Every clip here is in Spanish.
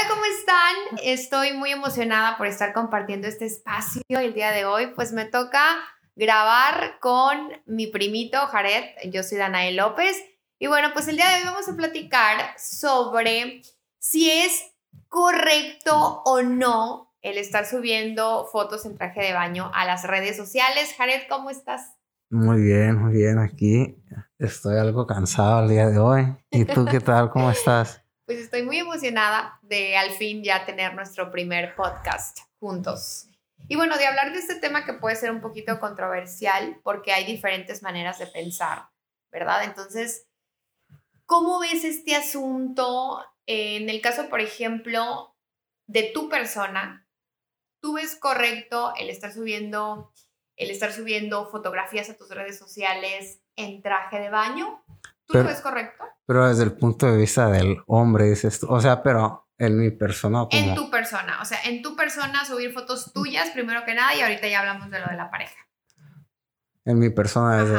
Hola, ¿cómo están? Estoy muy emocionada por estar compartiendo este espacio el día de hoy. Pues me toca grabar con mi primito Jared. Yo soy Danae López. Y bueno, pues el día de hoy vamos a platicar sobre si es correcto o no el estar subiendo fotos en traje de baño a las redes sociales. Jared, ¿cómo estás? Muy bien, muy bien. Aquí estoy algo cansado el día de hoy. ¿Y tú qué tal? ¿Cómo estás? Pues estoy muy emocionada de al fin ya tener nuestro primer podcast juntos. Y bueno, de hablar de este tema que puede ser un poquito controversial porque hay diferentes maneras de pensar, ¿verdad? Entonces, ¿cómo ves este asunto en el caso, por ejemplo, de tu persona? ¿Tú ves correcto el estar subiendo el estar subiendo fotografías a tus redes sociales en traje de baño? ¿Tú lo ves correcto? Pero desde el punto de vista del hombre, dices tú. O sea, pero en mi persona. En tu persona. O sea, en tu persona subir fotos tuyas primero que nada y ahorita ya hablamos de lo de la pareja. En mi persona. Desde,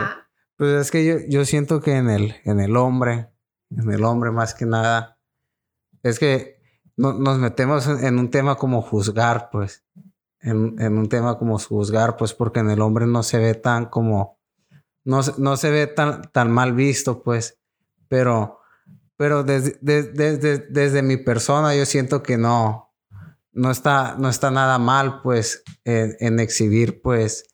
pues es que yo, yo siento que en el, en el hombre, en el hombre más que nada, es que nos metemos en, un tema como juzgar, pues. En, en, un tema como juzgar, pues porque en el hombre no se ve tan como no, no se ve tan, tan mal visto, pues, pero, pero desde, desde, desde, mi persona yo siento que no, no está, no está nada mal, pues, en, exhibir, pues,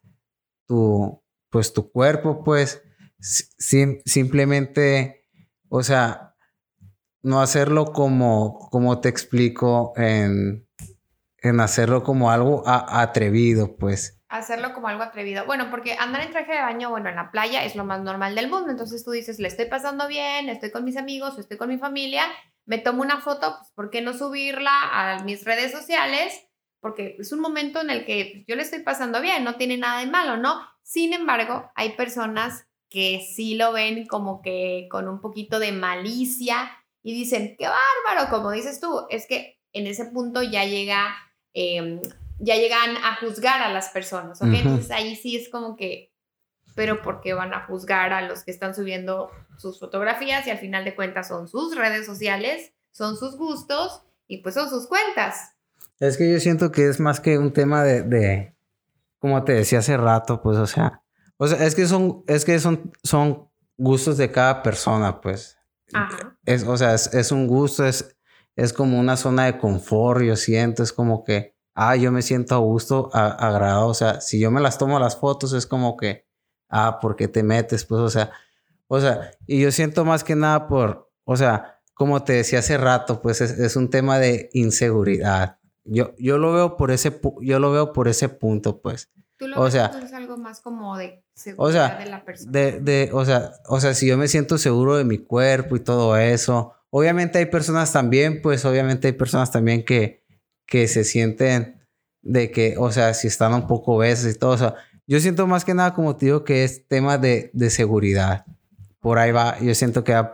tu, pues, tu cuerpo, pues, simplemente, o sea, no hacerlo como, como te explico, en, en hacerlo como algo atrevido, pues hacerlo como algo atrevido. Bueno, porque andar en traje de baño, bueno, en la playa es lo más normal del mundo. Entonces tú dices, le estoy pasando bien, estoy con mis amigos, estoy con mi familia, me tomo una foto, pues ¿por qué no subirla a mis redes sociales? Porque es un momento en el que yo le estoy pasando bien, no tiene nada de malo, ¿no? Sin embargo, hay personas que sí lo ven como que con un poquito de malicia y dicen, qué bárbaro, como dices tú, es que en ese punto ya llega... Eh, ya llegan a juzgar a las personas, ¿ok? Entonces ahí sí es como que, pero ¿por qué van a juzgar a los que están subiendo sus fotografías y al final de cuentas son sus redes sociales, son sus gustos y pues son sus cuentas? Es que yo siento que es más que un tema de, de como te decía hace rato, pues, o sea, o sea, es que son, es que son, son gustos de cada persona, pues. Ajá. Es, o sea, es, es un gusto, es, es como una zona de confort, yo siento, es como que ah, yo me siento a gusto, agradado. O sea, si yo me las tomo las fotos, es como que, ah, ¿por qué te metes? Pues, o sea, o sea, y yo siento más que nada por, o sea, como te decía hace rato, pues es, un tema de inseguridad. Yo, yo lo veo por ese, yo lo veo por ese punto, pues. Tú lo o sea, es algo más como de seguridad de la persona. De, de, o sea, o sea, si yo me siento seguro de mi cuerpo y todo eso, obviamente hay personas también, pues obviamente hay personas también que, que se sienten de que, o sea, si están un poco obesos y todo. O sea, yo siento más que nada, como te digo, que es tema de, de seguridad. Por ahí va, yo siento que va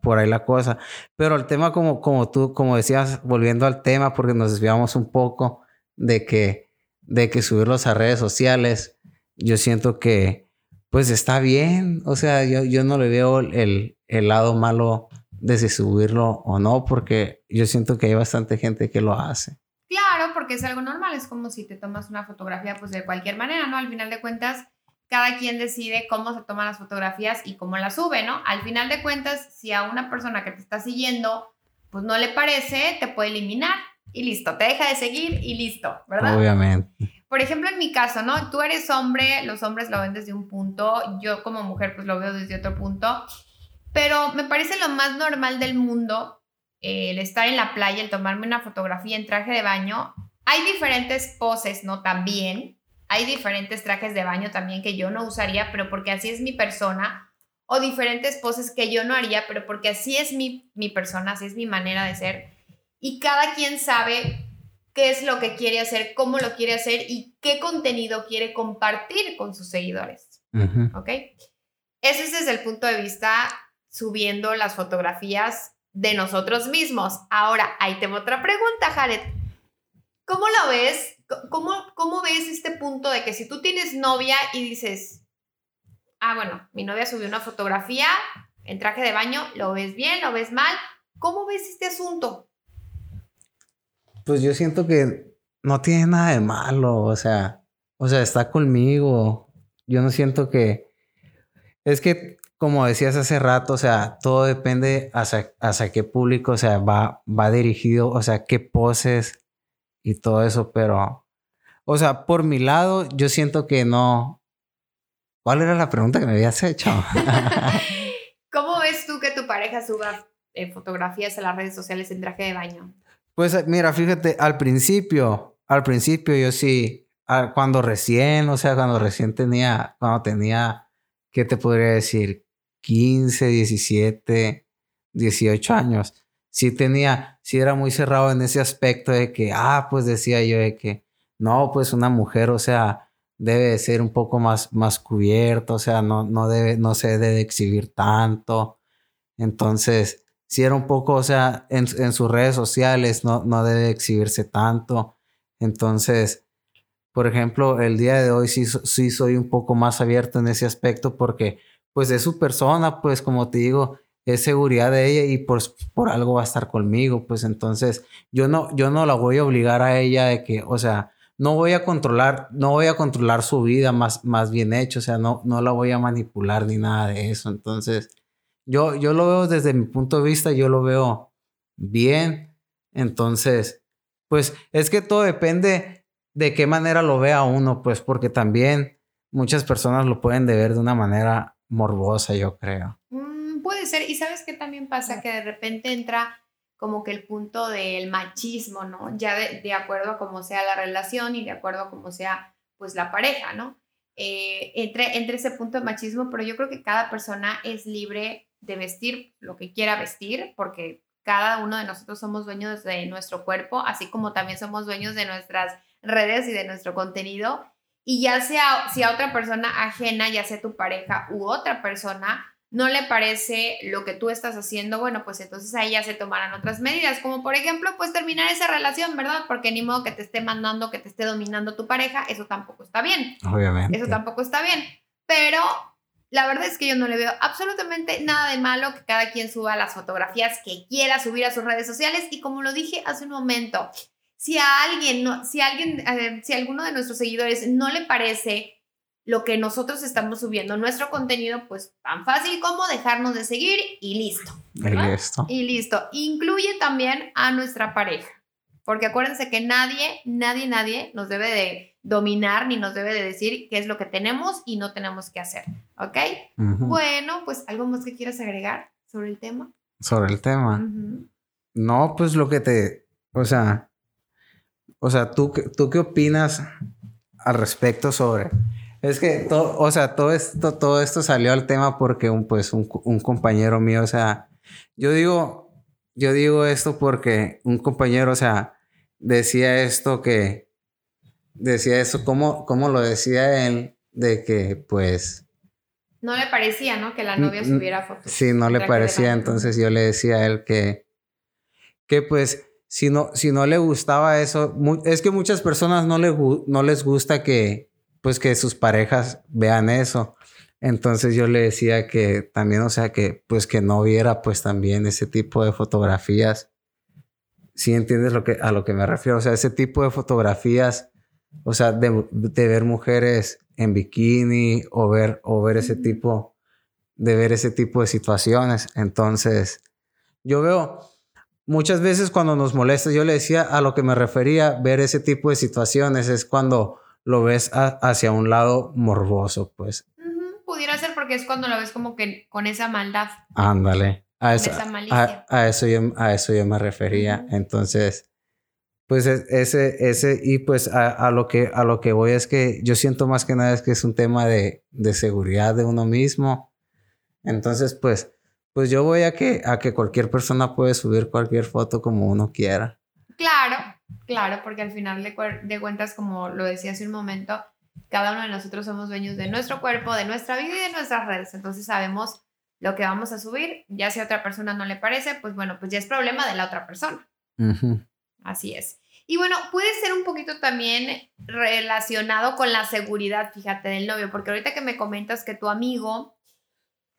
por, ahí la cosa. Pero el tema, como, como tú, como decías, volviendo al tema, porque nos desviamos un poco de que, de que subirlos a redes sociales, yo siento que, pues está bien. O sea, yo, yo no le veo el, el lado malo de si subirlo o no, porque yo siento que hay bastante gente que lo hace. Porque es algo normal, es como si te tomas una fotografía pues de cualquier manera, ¿no? Al final de cuentas, cada quien decide cómo se toman las fotografías y cómo las sube, ¿no? Al final de cuentas, si a una persona que te está siguiendo pues no le parece, te puede eliminar y listo, te deja de seguir y listo, ¿verdad? Obviamente. Por ejemplo, en mi caso, ¿no? Tú eres hombre, los hombres lo ven desde un punto, yo como mujer pues lo veo desde otro punto, pero me parece lo más normal del mundo el estar en la playa, el tomarme una fotografía en traje de baño, hay diferentes poses, ¿no? También. Hay diferentes trajes de baño también que yo no usaría, pero porque así es mi persona. O diferentes poses que yo no haría, pero porque así es mi, mi persona, así es mi manera de ser. Y cada quien sabe qué es lo que quiere hacer, cómo lo quiere hacer y qué contenido quiere compartir con sus seguidores. ¿Ok? Ese es desde el punto de vista subiendo las fotografías de nosotros mismos. Ahora, ahí tengo otra pregunta, Jared. ¿Cómo lo ves? ¿Cómo, ¿Cómo ves este punto de que si tú tienes novia y dices, ah, bueno, mi novia subió una fotografía en traje de baño, ¿lo ves bien? ¿Lo ves mal? ¿Cómo ves este asunto? pues yo siento que no tiene nada de malo, o sea, o sea, está conmigo. Yo no siento que es que como decías hace rato, o sea, todo depende hacia, hacia qué público, o sea, va, va dirigido, o sea, qué poses y todo eso, pero, o sea, por mi lado, yo siento que no. ¿Cuál era la pregunta que me habías hecho? ¿Cómo ves tú que tu pareja suba eh, fotografías a las redes sociales en traje de baño? Pues eh, mira, fíjate, al principio, al principio yo sí, cuando recién, o sea, cuando recién tenía, cuando tenía, ¿qué te podría decir? 15, 17, 18 años, sí tenía, era muy cerrado en ese aspecto de que, ah, pues decía yo de que, no, pues una mujer, o sea, debe ser un poco más, más cubierta, o sea, no, no, debe, no se debe exhibir tanto. Entonces, sí era un poco, o sea, en, en sus redes sociales no, no debe exhibirse tanto. Entonces, por ejemplo, el día de hoy sí, sí soy un poco más abierto en ese aspecto porque pues es su persona, pues como te digo, es seguridad de ella y por, por algo va a estar conmigo, pues entonces yo no, yo no la voy a obligar a ella de que, o sea, no voy a controlar, no voy a controlar su vida más, más bien hecho, o sea, no, no la voy a manipular ni nada de eso, entonces yo, yo lo veo desde mi punto de vista, yo lo veo bien, entonces, pues es que todo depende de qué manera lo vea uno, pues porque también muchas personas lo pueden ver de una manera morbosa, yo creo. Puede ser, y sabes qué también pasa, que de repente entra como que el punto del machismo, ¿no? Ya de, acuerdo a cómo sea la relación y de acuerdo a cómo sea, pues, la pareja, ¿no? Eh, entre, entre ese punto de machismo, pero yo creo que cada persona es libre de vestir lo que quiera vestir, porque cada uno de nosotros somos dueños de nuestro cuerpo, así como también somos dueños de nuestras redes y de nuestro contenido. Y ya sea si a otra persona ajena, ya sea tu pareja u otra persona, no le parece lo que tú estás haciendo, bueno, pues entonces ahí ya se tomarán otras medidas, como por ejemplo, pues terminar esa relación, ¿verdad? Porque ni modo que te esté mandando, que te esté dominando tu pareja, eso tampoco está bien. Obviamente. Eso tampoco está bien. Pero la verdad es que yo no le veo absolutamente nada de malo que cada quien suba las fotografías que quiera subir a sus redes sociales y como lo dije hace un momento, si a alguien, no, si alguien, eh, si a alguno de nuestros seguidores no le parece lo que nosotros estamos subiendo, nuestro contenido, pues tan fácil como dejarnos de seguir y listo. Y listo. Y listo. Incluye también a nuestra pareja. Porque acuérdense que nadie, nadie, nadie nos debe de dominar ni nos debe de decir qué es lo que tenemos y no tenemos que hacer. ¿Ok? Bueno, pues algo más que quieras agregar sobre el tema. Sobre el tema. No, pues lo que te, o sea, o sea, ¿tú, ¿tú qué opinas al respecto sobre... Es que, todo, o sea, todo esto, todo esto salió al tema porque un, pues, un, un compañero mío, o sea, yo digo, yo digo esto porque un compañero, o sea, decía esto que, decía eso, ¿cómo, cómo lo decía él? De que, pues... No le parecía, ¿no? Que la novia subiera fotos. Sí, no le parecía, entonces yo le decía a él que, que pues si no, si no le gustaba eso, es que muchas personas no, le, no les gusta que, pues que sus parejas vean eso. Entonces yo le decía que también, o sea, que pues que no viera pues también ese tipo de fotografías. Si entiendes lo que, a lo que me refiero, o sea, ese tipo de fotografías, o sea, de, de ver mujeres en bikini o ver, o ver ese tipo, de ver ese tipo de situaciones. Entonces, yo veo, muchas veces cuando nos molesta, yo le decía a lo que me refería, ver ese tipo de situaciones es cuando lo ves hacia un lado morboso, pues. Pudiera ser porque es cuando lo ves como que con esa maldad. Ándale. A eso, a, eso yo, a eso yo me refería. Entonces, pues ese, ese, y pues a, lo que, a lo que voy es que yo siento más que nada es que es un tema de, de seguridad de uno mismo. Entonces, pues, pues yo voy a que, a que cualquier persona puede subir cualquier foto como uno quiera. Claro, porque al final de, de cuentas, como lo decía hace un momento, cada uno de nosotros somos dueños de nuestro cuerpo, de nuestra vida y de nuestras redes. Entonces sabemos lo que vamos a subir. Ya si a otra persona no le parece, pues bueno, pues ya es problema de la otra persona. Así es. Y bueno, puede ser un poquito también relacionado con la seguridad, fíjate, del novio, porque ahorita que me comentas que tu amigo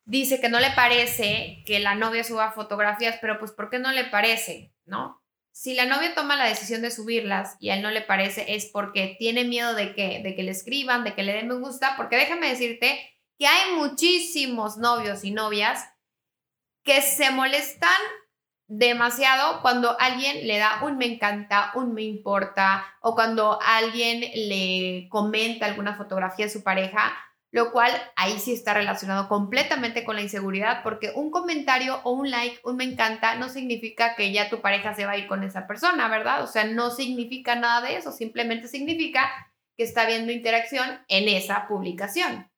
dice que no le parece que la novia suba fotografías, pero pues ¿por qué no le parece? ¿No? Si la novia toma la decisión de subirlas y a él no le parece, es porque tiene miedo de que, de que le escriban, de que le den me gusta, porque déjame decirte que hay muchísimos novios y novias que se molestan demasiado cuando alguien le da un me encanta, un me importa, o cuando alguien le comenta alguna fotografía de su pareja lo cual ahí sí está relacionado completamente con la inseguridad, porque un comentario o un like, un me encanta, no significa que ya tu pareja se va a ir con esa persona, ¿verdad? O sea, no significa nada de eso, simplemente significa que está habiendo interacción en esa publicación.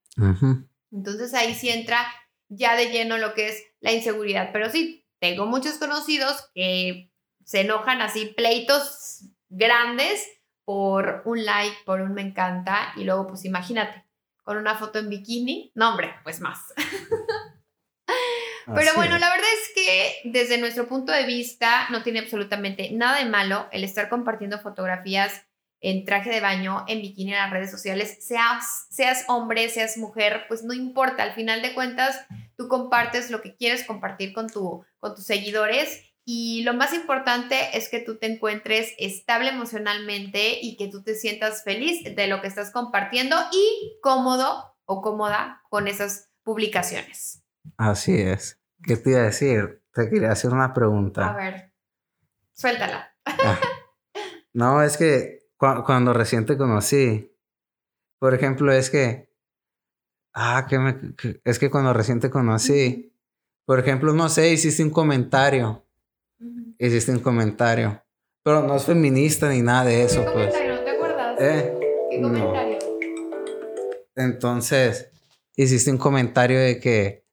Entonces ahí sí entra ya de lleno lo que es la inseguridad, pero sí, tengo muchos conocidos que se enojan así, pleitos grandes por un like, por un me encanta, y luego pues imagínate, con una foto en bikini. No, hombre, pues más. Pero bueno, la verdad es que desde nuestro punto de vista no tiene absolutamente nada de malo el estar compartiendo fotografías en traje de baño, en bikini en las redes sociales, seas, seas hombre, seas mujer, pues no importa, al final de cuentas tú compartes lo que quieres compartir con, tu, con tus seguidores y lo más importante es que tú te encuentres estable emocionalmente y que tú te sientas feliz de lo que estás compartiendo y cómodo o cómoda con esas publicaciones. Así es. ¿Qué te iba a decir? Te quería hacer una pregunta. A ver, suéltala. Ah. No, es que cuando recién te conocí, por ejemplo, es que, ah, que, me, es que cuando recién te conocí, por ejemplo, no sé, hiciste un comentario hiciste un comentario. Pero no es feminista ni nada de eso, ¿Qué pues. comentario? ¿No te acuerdas? ¿Eh? ¿Qué comentario? Entonces, hiciste un comentario de que,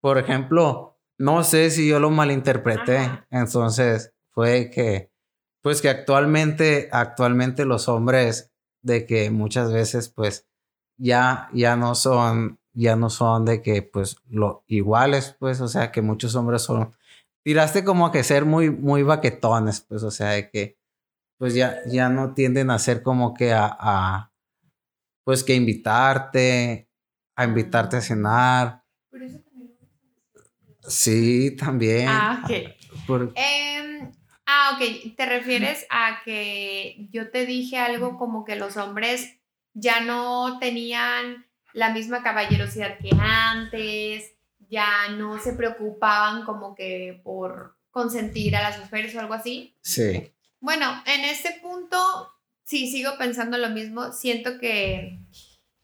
por ejemplo, no sé si yo lo malinterpreté. Entonces, fue que, pues que actualmente, actualmente los hombres, de que muchas veces, pues, ya, ya no son, ya no son de que, pues, lo iguales, pues, o sea, que muchos hombres son tiraste como que ser muy, muy baquetones, pues, o sea, de que, pues ya, ya no tienden a ser como que a, pues que invitarte, a invitarte a cenar. Sí, también. Ah, ok. Em, ah, ok. ¿Te refieres a que yo te dije algo como que los hombres ya no tenían la misma caballerosidad que antes? Ya no se preocupaban como que por consentir a las mujeres o algo así. Sí. Bueno, en este punto sí sigo pensando lo mismo. Siento que,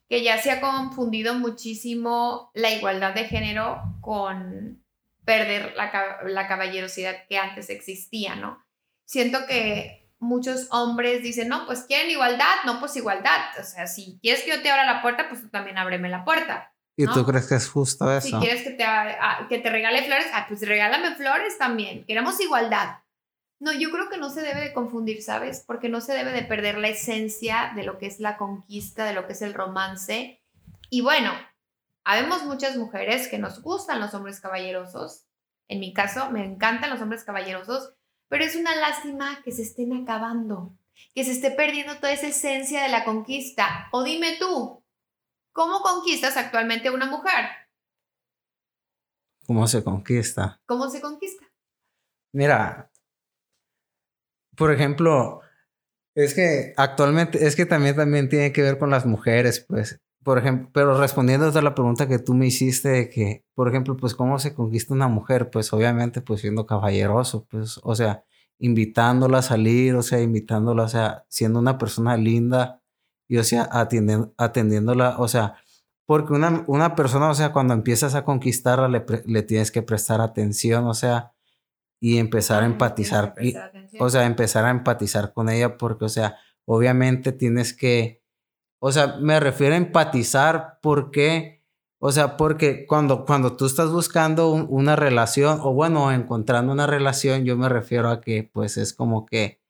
que ya se ha confundido muchísimo la igualdad de género con perder la, la caballerosidad que antes existía, ¿no? Siento que muchos hombres dicen, no, pues quieren igualdad, no, pues igualdad. O sea, si quieres que yo te abra la puerta, pues tú también ábreme la puerta. ¿Y tú crees que es justo eso? Si quieres que te, ah, que te regale flores, ah, pues regálame flores también. Queremos igualdad. No, yo creo que no se debe de confundir, ¿sabes? Porque no se debe de perder la esencia de lo que es la conquista, de lo que es el romance. Y bueno, habemos muchas mujeres que nos gustan los hombres caballerosos. En mi caso, me encantan los hombres caballerosos, pero es una lástima que se estén acabando, que se esté perdiendo toda esa esencia de la conquista. O dime tú, ¿Cómo conquistas actualmente a una mujer? ¿Cómo se conquista? ¿Cómo se conquista? Mira, por ejemplo, es que actualmente, es que también, también tiene que ver con las mujeres, pues, por ejemplo, pero respondiendo a la pregunta que tú me hiciste de que, por ejemplo, pues, ¿cómo se conquista una mujer? Pues, obviamente, pues, siendo caballeroso, pues, o sea, invitándola a salir, o sea, invitándola, o sea, siendo una persona linda, y o sea, atendiéndola, o sea, porque una, una persona, o sea, cuando empiezas a conquistarla, le, le tienes que prestar atención, o sea, y empezar a empatizar, o sea, empezar a empatizar con ella, porque, o sea, obviamente tienes que, o sea, me refiero a empatizar porque, o sea, porque cuando, cuando tú estás buscando una relación, o bueno, encontrando una relación, yo me refiero a que, pues, es como que,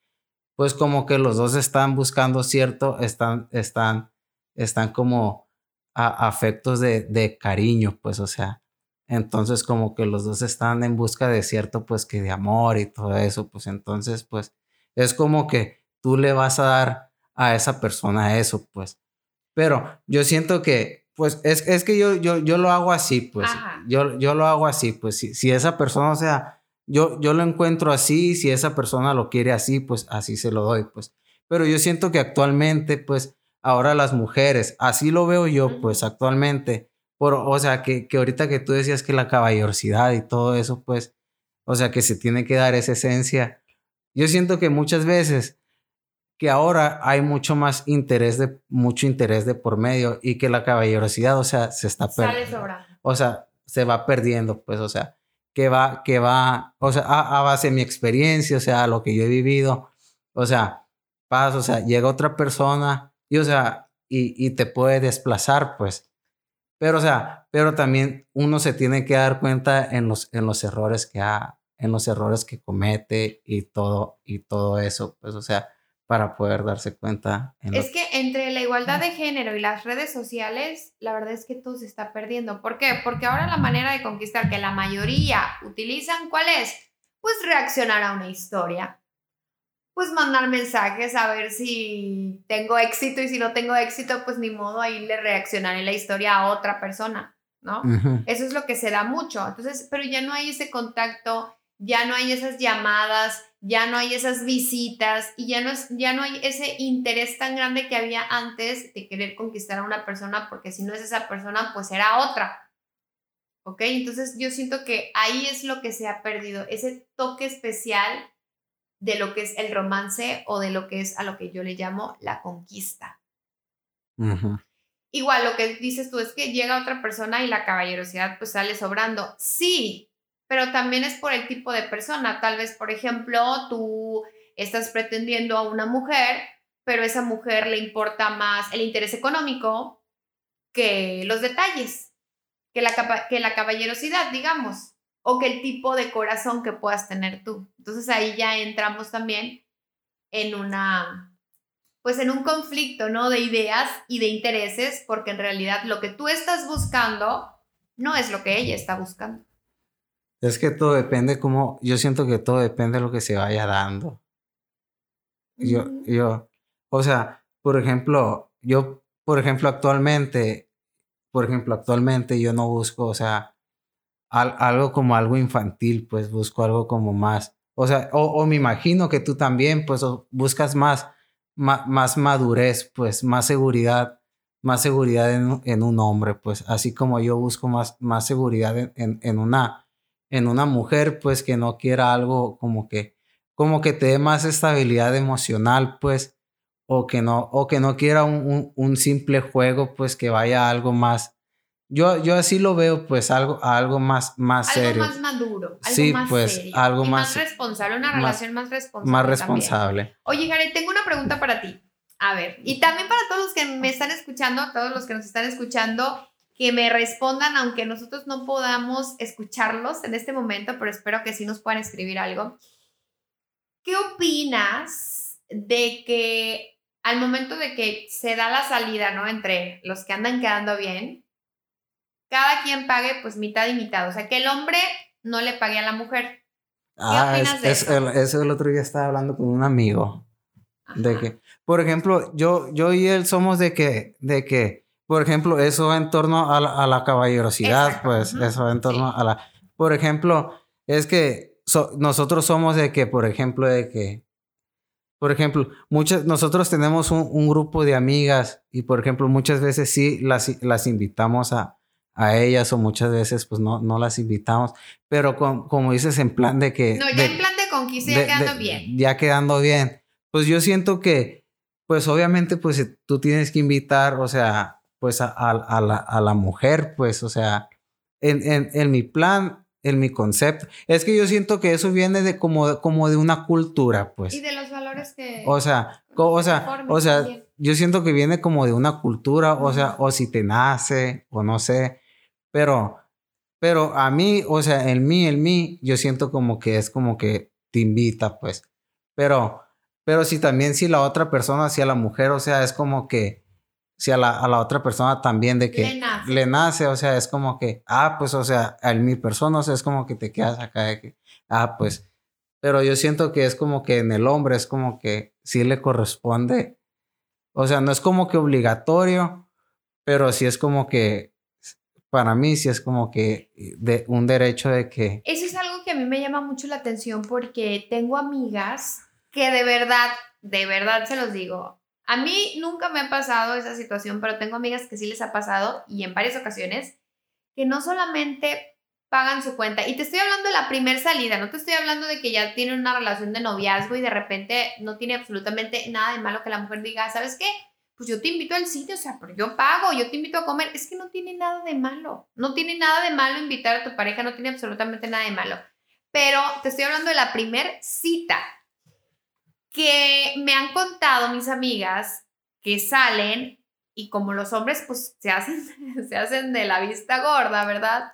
pues como que los dos están buscando cierto, están, están, están como a, afectos de, de, cariño, pues, o sea, entonces como que los dos están en busca de cierto, pues, que de amor y todo eso, pues entonces, pues, es como que tú le vas a dar a esa persona eso, pues. Pero yo siento que, pues, es, es que yo, yo, yo lo hago así, pues, yo, yo lo hago así, pues, si, si esa persona, o sea, yo, yo lo encuentro así, si esa persona lo quiere así, pues así se lo doy, pues. Pero yo siento que actualmente, pues, ahora las mujeres, así lo veo yo, pues, actualmente, por, o sea, que, que ahorita que tú decías que la caballerosidad y todo eso, pues, o sea, que se tiene que dar esa esencia. Yo siento que muchas veces que ahora hay mucho más interés de mucho interés de por medio y que la caballerosidad, o sea, se está perdiendo. O sea, se va perdiendo, pues, o sea, que va, que va, o sea, a, base de mi experiencia, o sea, lo que yo he vivido, o sea, pasa, o sea, llega otra persona y, o sea, y, y te puede desplazar, pues. Pero, o sea, pero también uno se tiene que dar cuenta en los, en los errores que ha, en los errores que comete y todo, y todo eso, pues, o sea, para poder darse cuenta. es que entre la igualdad de género y las redes sociales, la verdad es que todo se está perdiendo. ¿Por qué? Porque ahora la manera de conquistar que la mayoría utilizan, ¿cuál es? Pues reaccionar a una historia. Pues mandar mensajes a ver si tengo éxito y si no tengo éxito, pues ni modo, ahí le reaccionaré la historia a otra persona, ¿no? Eso es lo que se da mucho. Entonces, pero ya no hay ese contacto, ya no hay esas llamadas, ya no hay esas visitas y ya no, es, ya no hay ese interés tan grande que había antes de querer conquistar a una persona, porque si no es esa persona, pues era otra. ¿Ok? Entonces yo siento que ahí es lo que se ha perdido, ese toque especial de lo que es el romance o de lo que es a lo que yo le llamo la conquista. Igual lo que dices tú es que llega otra persona y la caballerosidad pues sale sobrando. Sí, pero también es por el tipo de persona. Tal vez, por ejemplo, tú estás pretendiendo a una mujer, pero a esa mujer le importa más el interés económico que los detalles, que la, que la caballerosidad, digamos, o que el tipo de corazón que puedas tener tú. Entonces ahí ya entramos también en una, pues en un conflicto, ¿no? De ideas y de intereses, porque en realidad lo que tú estás buscando no es lo que ella está buscando. Es que todo depende como, yo siento que todo depende de lo que se vaya dando. Yo, yo, o sea, por ejemplo, yo, por ejemplo, actualmente, por ejemplo, actualmente yo no busco, o sea, algo como algo infantil, pues busco algo como más, o sea, o, me imagino que tú también, pues buscas más, más, madurez, pues más seguridad, más seguridad en, un hombre, pues así como yo busco más, más seguridad en, en una en una mujer, pues que no quiera algo como que, como que te dé más estabilidad emocional, pues, o que no, o que no quiera un, un, simple juego, pues que vaya a algo más. Yo, yo así lo veo, pues, algo, algo más, más serio. Algo más maduro. Algo sí, más pues, serio, algo más, más responsable, una relación más, responsable. Más responsable. Oye, Gary, tengo una pregunta para ti. A ver, y también para todos los que me están escuchando, todos los que nos están escuchando, que me respondan, aunque nosotros no podamos escucharlos en este momento, pero espero que sí nos puedan escribir algo. ¿Qué opinas de que al momento de que se da la salida, ¿no? Entre los que andan quedando bien, cada quien pague pues mitad y mitad, o sea, que el hombre no le pague a la mujer. ¿Qué ah, opinas de eso? El, eso el otro día estaba hablando con un amigo. De que, por ejemplo, yo, yo y él somos de que, de que, por ejemplo, eso va en torno a la, caballerosidad, pues, eso va en torno a la... Por ejemplo, es que nosotros somos de que, por ejemplo, de que, por ejemplo, muchas, nosotros tenemos un, grupo de amigas y, por ejemplo, muchas veces sí las, las invitamos a, a ellas o muchas veces pues no, no las invitamos, pero como dices en plan de que... No, ya en plan de conquista ya quedando bien. Ya quedando bien. Pues yo siento que, pues obviamente pues tú tienes que invitar, o sea, pues a, a, la, a, la, mujer, pues, o sea, en, en, en, mi plan, en mi concepto. Es que yo siento que eso viene de como, como de una cultura, pues. Y de los valores que... O sea, o sea, o sea yo siento que viene como de una cultura, o sea, o si te nace, o no sé, pero, pero a mí, o sea, en mí, en mí, yo siento como que es como que te invita, pues. Pero, pero si también si la otra persona, si a la mujer, o sea, es como que si a la, a la otra persona también de que le nace. o sea, es como que, ah, pues, o sea, a mi persona, o sea, es como que te quedas acá de que, ah, pues, pero yo siento que es como que en el hombre es como que sí le corresponde, o sea, no es como que obligatorio, pero sí es como que, para mí sí es como que de un derecho de que... Eso es algo que a mí me llama mucho la atención porque tengo amigas que de verdad, de verdad se los digo, a mí nunca me ha pasado esa situación, pero tengo amigas que sí les ha pasado y en varias ocasiones, que no solamente pagan su cuenta, y te estoy hablando de la primer salida, no te estoy hablando de que ya tienen una relación de noviazgo y de repente no tiene absolutamente nada de malo que la mujer diga, ¿sabes qué? Pues yo te invito al sitio, o sea, pero yo pago, yo te invito a comer, es que no tiene nada de malo, no tiene nada de malo invitar a tu pareja, no tiene absolutamente nada de malo, pero te estoy hablando de la primer cita, que me han contado mis amigas que salen y como los hombres pues se hacen, se hacen de la vista gorda, ¿verdad?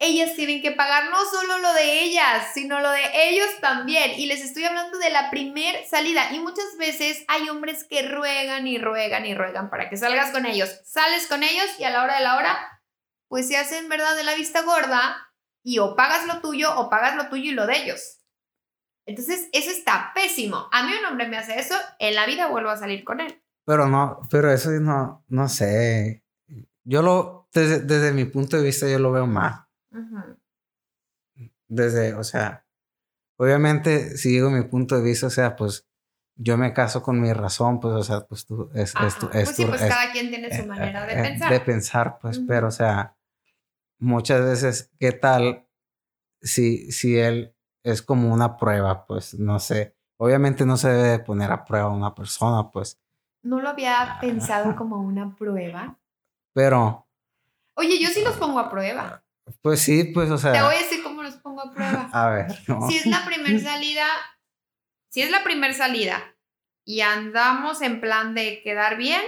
Ellas tienen que pagar no solo lo de ellas, sino lo de ellos también. Y les estoy hablando de la primer salida. Y muchas veces hay hombres que ruegan y ruegan y ruegan para que salgas con ellos. Sales con ellos y a la hora de la hora, pues se hacen, ¿verdad?, de la vista gorda y o pagas lo tuyo o pagas lo tuyo y lo de ellos. Entonces, eso está pésimo. A mí un hombre me hace eso, en la vida vuelvo a salir con él. Pero no, pero eso no, no sé. Yo lo, desde, desde mi punto de vista, yo lo veo mal. Desde, o sea, obviamente, si digo mi punto de vista, o sea, pues yo me caso con mi razón, pues, o sea, pues tú, es, es tu, pues sí, pues cada quien tiene su eh, manera de eh, pensar. De pensar, pues, pero, o sea, muchas veces, ¿qué tal si, si él es como una prueba, pues no sé. Obviamente no se debe poner a prueba a una persona, pues. No lo había pensado como una prueba. Pero. Oye, yo sí los pongo a prueba. Pues sí, pues, o sea. Te voy a decir cómo los pongo a prueba. A ver. Si es la primera salida, si es la primera salida y andamos en plan de quedar bien,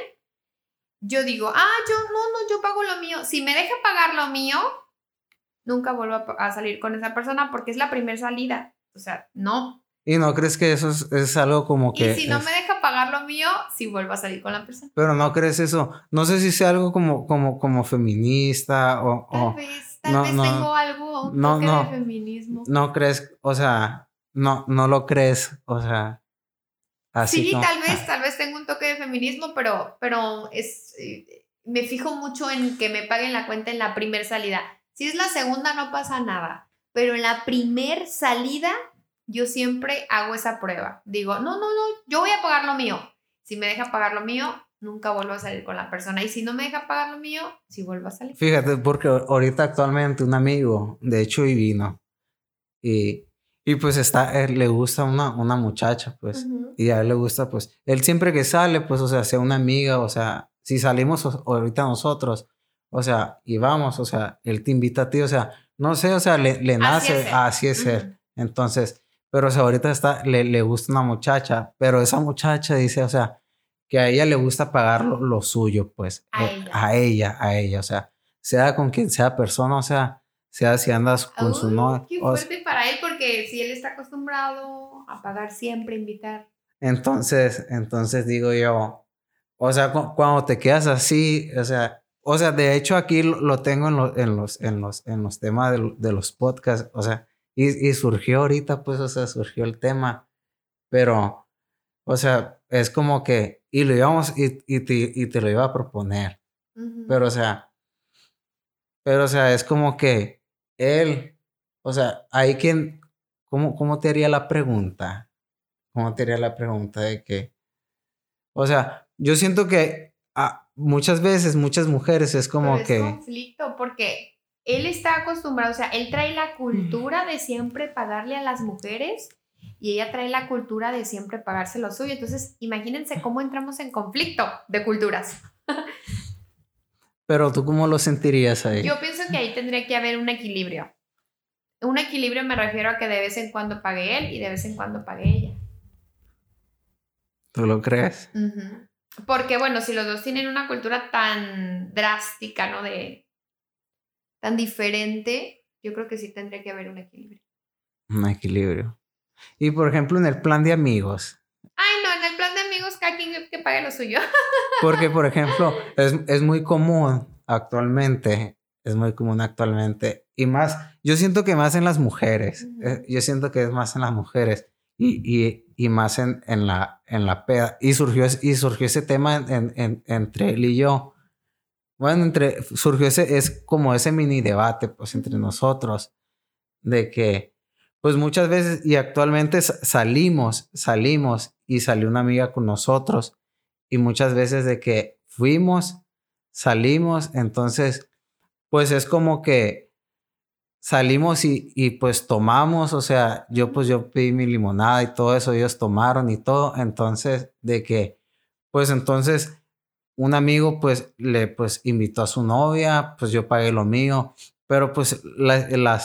yo digo, ah, yo no, no, yo pago lo mío. Si me deja pagar lo mío, nunca vuelvo a, salir con esa persona porque es la primera salida. O sea, no. ¿Y no crees que eso es, algo como que... Y si no me deja pagar lo mío, sí vuelvo a salir con la persona. Pero no crees eso. No sé si sea algo como, como, como feminista o... Tal vez, tal vez tengo algo, un toque de feminismo. No crees, o sea, no, no lo crees, o sea... Así sí, tal vez, tal vez tengo un toque de feminismo, pero, pero es... Eh, me fijo mucho en que me paguen la cuenta en la primera salida. Si es la segunda no pasa nada, pero en la primer salida yo siempre hago esa prueba. Digo, no, no, no, yo voy a pagar lo mío. Si me deja pagar lo mío, nunca vuelvo a salir con la persona. Y si no me deja pagar lo mío, sí vuelvo a salir. Fíjate, porque ahorita actualmente un amigo, de hecho, y vino. Y, y pues está, él, le gusta una, una muchacha, pues. Y a él le gusta, pues, él siempre que sale, pues, o sea, sea una amiga, o sea, si salimos ahorita nosotros, o sea, y vamos, o sea, él te invita a ti, o sea, no sé, o sea, le, le nace, así es, él. Entonces, pero o sea, ahorita está, le, le, gusta una muchacha, pero esa muchacha dice, o sea, que a ella le gusta pagar lo, suyo, pues, a, eh, ella. a ella, a ella, o sea, sea con quien sea persona, o sea, sea si andas con su novio. Qué fuerte para él, porque si él está acostumbrado a pagar siempre, invitar. Entonces, entonces digo yo, o sea, cuando te quedas así, o sea, o sea, de hecho aquí lo, tengo en, en, los, en, los, en los temas de, los podcasts, o sea, y, surgió ahorita, pues, o sea, surgió el tema, pero, o sea, es como que, y lo íbamos, y, y, te, y te lo iba a proponer, pero, o sea, pero, o sea, es como que él, o sea, hay quien, ¿cómo, cómo te haría la pregunta? ¿Cómo te haría la pregunta de que, o sea, yo siento que muchas veces, muchas mujeres es como que... Es conflicto porque él está acostumbrado, o sea, él trae la cultura de siempre pagarle a las mujeres y ella trae la cultura de siempre pagarse lo suyo. Entonces, imagínense cómo entramos en conflicto de culturas. Pero tú cómo lo sentirías ahí? Yo pienso que ahí tendría que haber un equilibrio. Un equilibrio me refiero a que de vez en cuando pague él y de vez en cuando pague ella. ¿Tú lo crees? Porque, bueno, si los dos tienen una cultura tan drástica, ¿no? De tan diferente, yo creo que sí tendría que haber un equilibrio. Un equilibrio. Y por ejemplo, en el plan de amigos. Ay, no, en el plan de amigos, cada quien que pague lo suyo. Porque, por ejemplo, es, es muy común actualmente, es muy común actualmente, y más, yo siento que más en las mujeres, eh, yo siento que es más en las mujeres, y, y, y más en, en, la, en la peda. Y surgió, y surgió ese tema en, en, entre él y yo. Bueno, entre, surgió ese, es como ese mini debate, pues, entre nosotros, de que, pues muchas veces y actualmente salimos, salimos y salió una amiga con nosotros y muchas veces de que fuimos, salimos, entonces, pues es como que salimos y, y, pues tomamos, o sea, yo pues yo pedí mi limonada y todo eso, ellos tomaron y todo, entonces de que, pues entonces un amigo pues le pues invitó a su novia, pues yo pagué lo mío, pero pues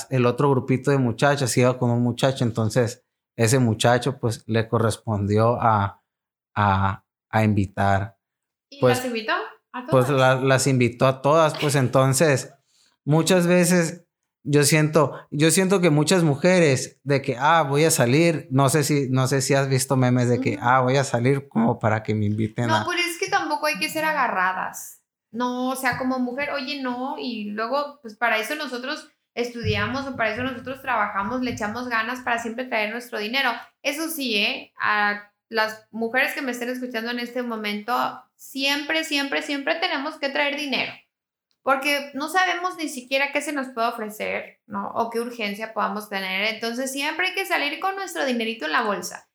el otro grupito de muchachas iba con un muchacho, entonces ese muchacho pues le correspondió a, a, a invitar. ¿Y pues, las invitó? ¿A pues, todas? Pues las invitó a todas, pues entonces muchas veces yo siento, yo siento que muchas mujeres de que, ah, voy a salir, no sé si, no sé si has visto memes de que, ah, voy a salir como para que me inviten no, a... pero es que tampoco hay que ser agarradas. No, o sea, como mujer, oye, no, y luego, pues para eso nosotros estudiamos o para eso nosotros trabajamos, le echamos ganas para siempre traer nuestro dinero. Eso sí, ¿eh? A las mujeres que me estén escuchando en este momento, siempre, siempre, siempre tenemos que traer dinero porque no sabemos ni siquiera qué se nos puede ofrecer, ¿no? O qué urgencia podamos tener. Entonces siempre hay que salir con nuestro dinerito en la bolsa.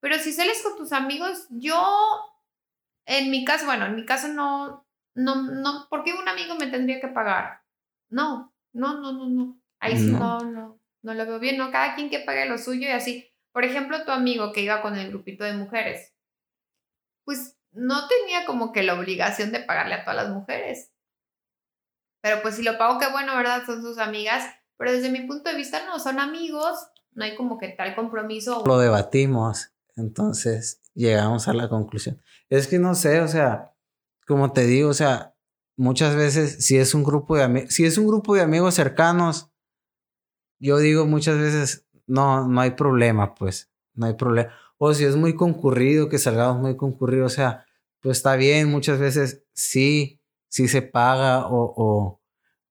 Pero si sales con tus amigos, yo, en mi caso, bueno, en mi caso no, no, no, ¿por qué un amigo me tendría que pagar? No, no, no, no, no. Ahí sí no, no, no lo veo bien, ¿no? Cada quien que pague lo suyo y así. Por ejemplo, tu amigo que iba con el grupito de mujeres, pues no tenía como que la obligación de pagarle a todas las mujeres pero pues si lo pago, qué bueno, ¿verdad? Son sus amigas. Pero desde mi punto de vista, no, son amigos. No hay como que tal compromiso. Lo debatimos. Entonces llegamos a la conclusión. Es que no sé, o sea, como te digo, o sea, muchas veces si es un grupo de amigos, si es un grupo de amigos cercanos, yo digo muchas veces, no, no hay problema, pues, no hay problema. O si es muy concurrido, que salgamos muy concurrido, o sea, pues está bien, muchas veces sí, sí se paga o,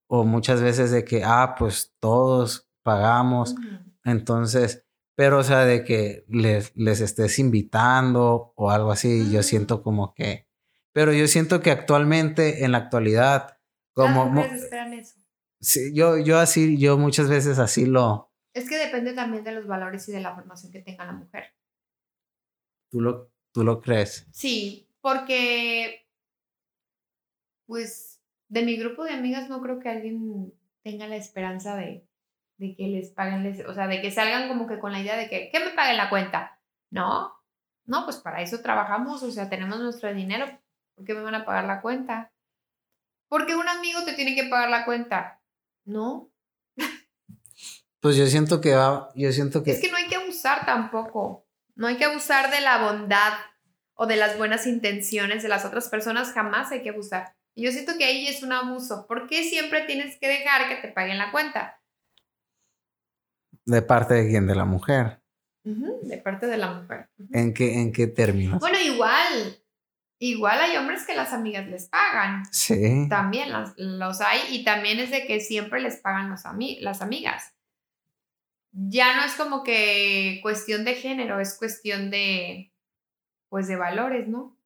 o, muchas veces de que, ah, pues todos pagamos. Entonces, pero o sea, de que les, les estés invitando o algo así, yo siento como que, pero yo siento que actualmente, en la actualidad, como... esperan eso. Sí, yo, yo así, yo muchas veces así lo... Es que depende también de los valores y de la formación que tenga la mujer. ¿Tú lo, tú lo crees? Sí, porque pues de mi grupo de amigas no creo que alguien tenga la esperanza de, de que les paguen, o sea, de que salgan como que con la idea de que, ¿qué me paguen la cuenta? No, no, pues para eso trabajamos, o sea, tenemos nuestro dinero, ¿por qué me van a pagar la cuenta? Porque un amigo te tiene que pagar la cuenta, ¿no? Pues yo siento que va, yo siento que... Es que no hay que abusar tampoco, no hay que abusar de la bondad o de las buenas intenciones de las otras personas, jamás hay que abusar. Y yo siento que ahí es un abuso. ¿Por qué siempre tienes que dejar que te paguen la cuenta? ¿De parte de quién? De la mujer. de parte de la mujer. ¿En, qué, ¿En qué términos? Bueno, igual. Igual hay hombres que las amigas les pagan. Sí. También los hay. Y también es de que siempre les pagan los las amigas. Ya no es como que cuestión de género, es cuestión de, pues de valores, ¿no?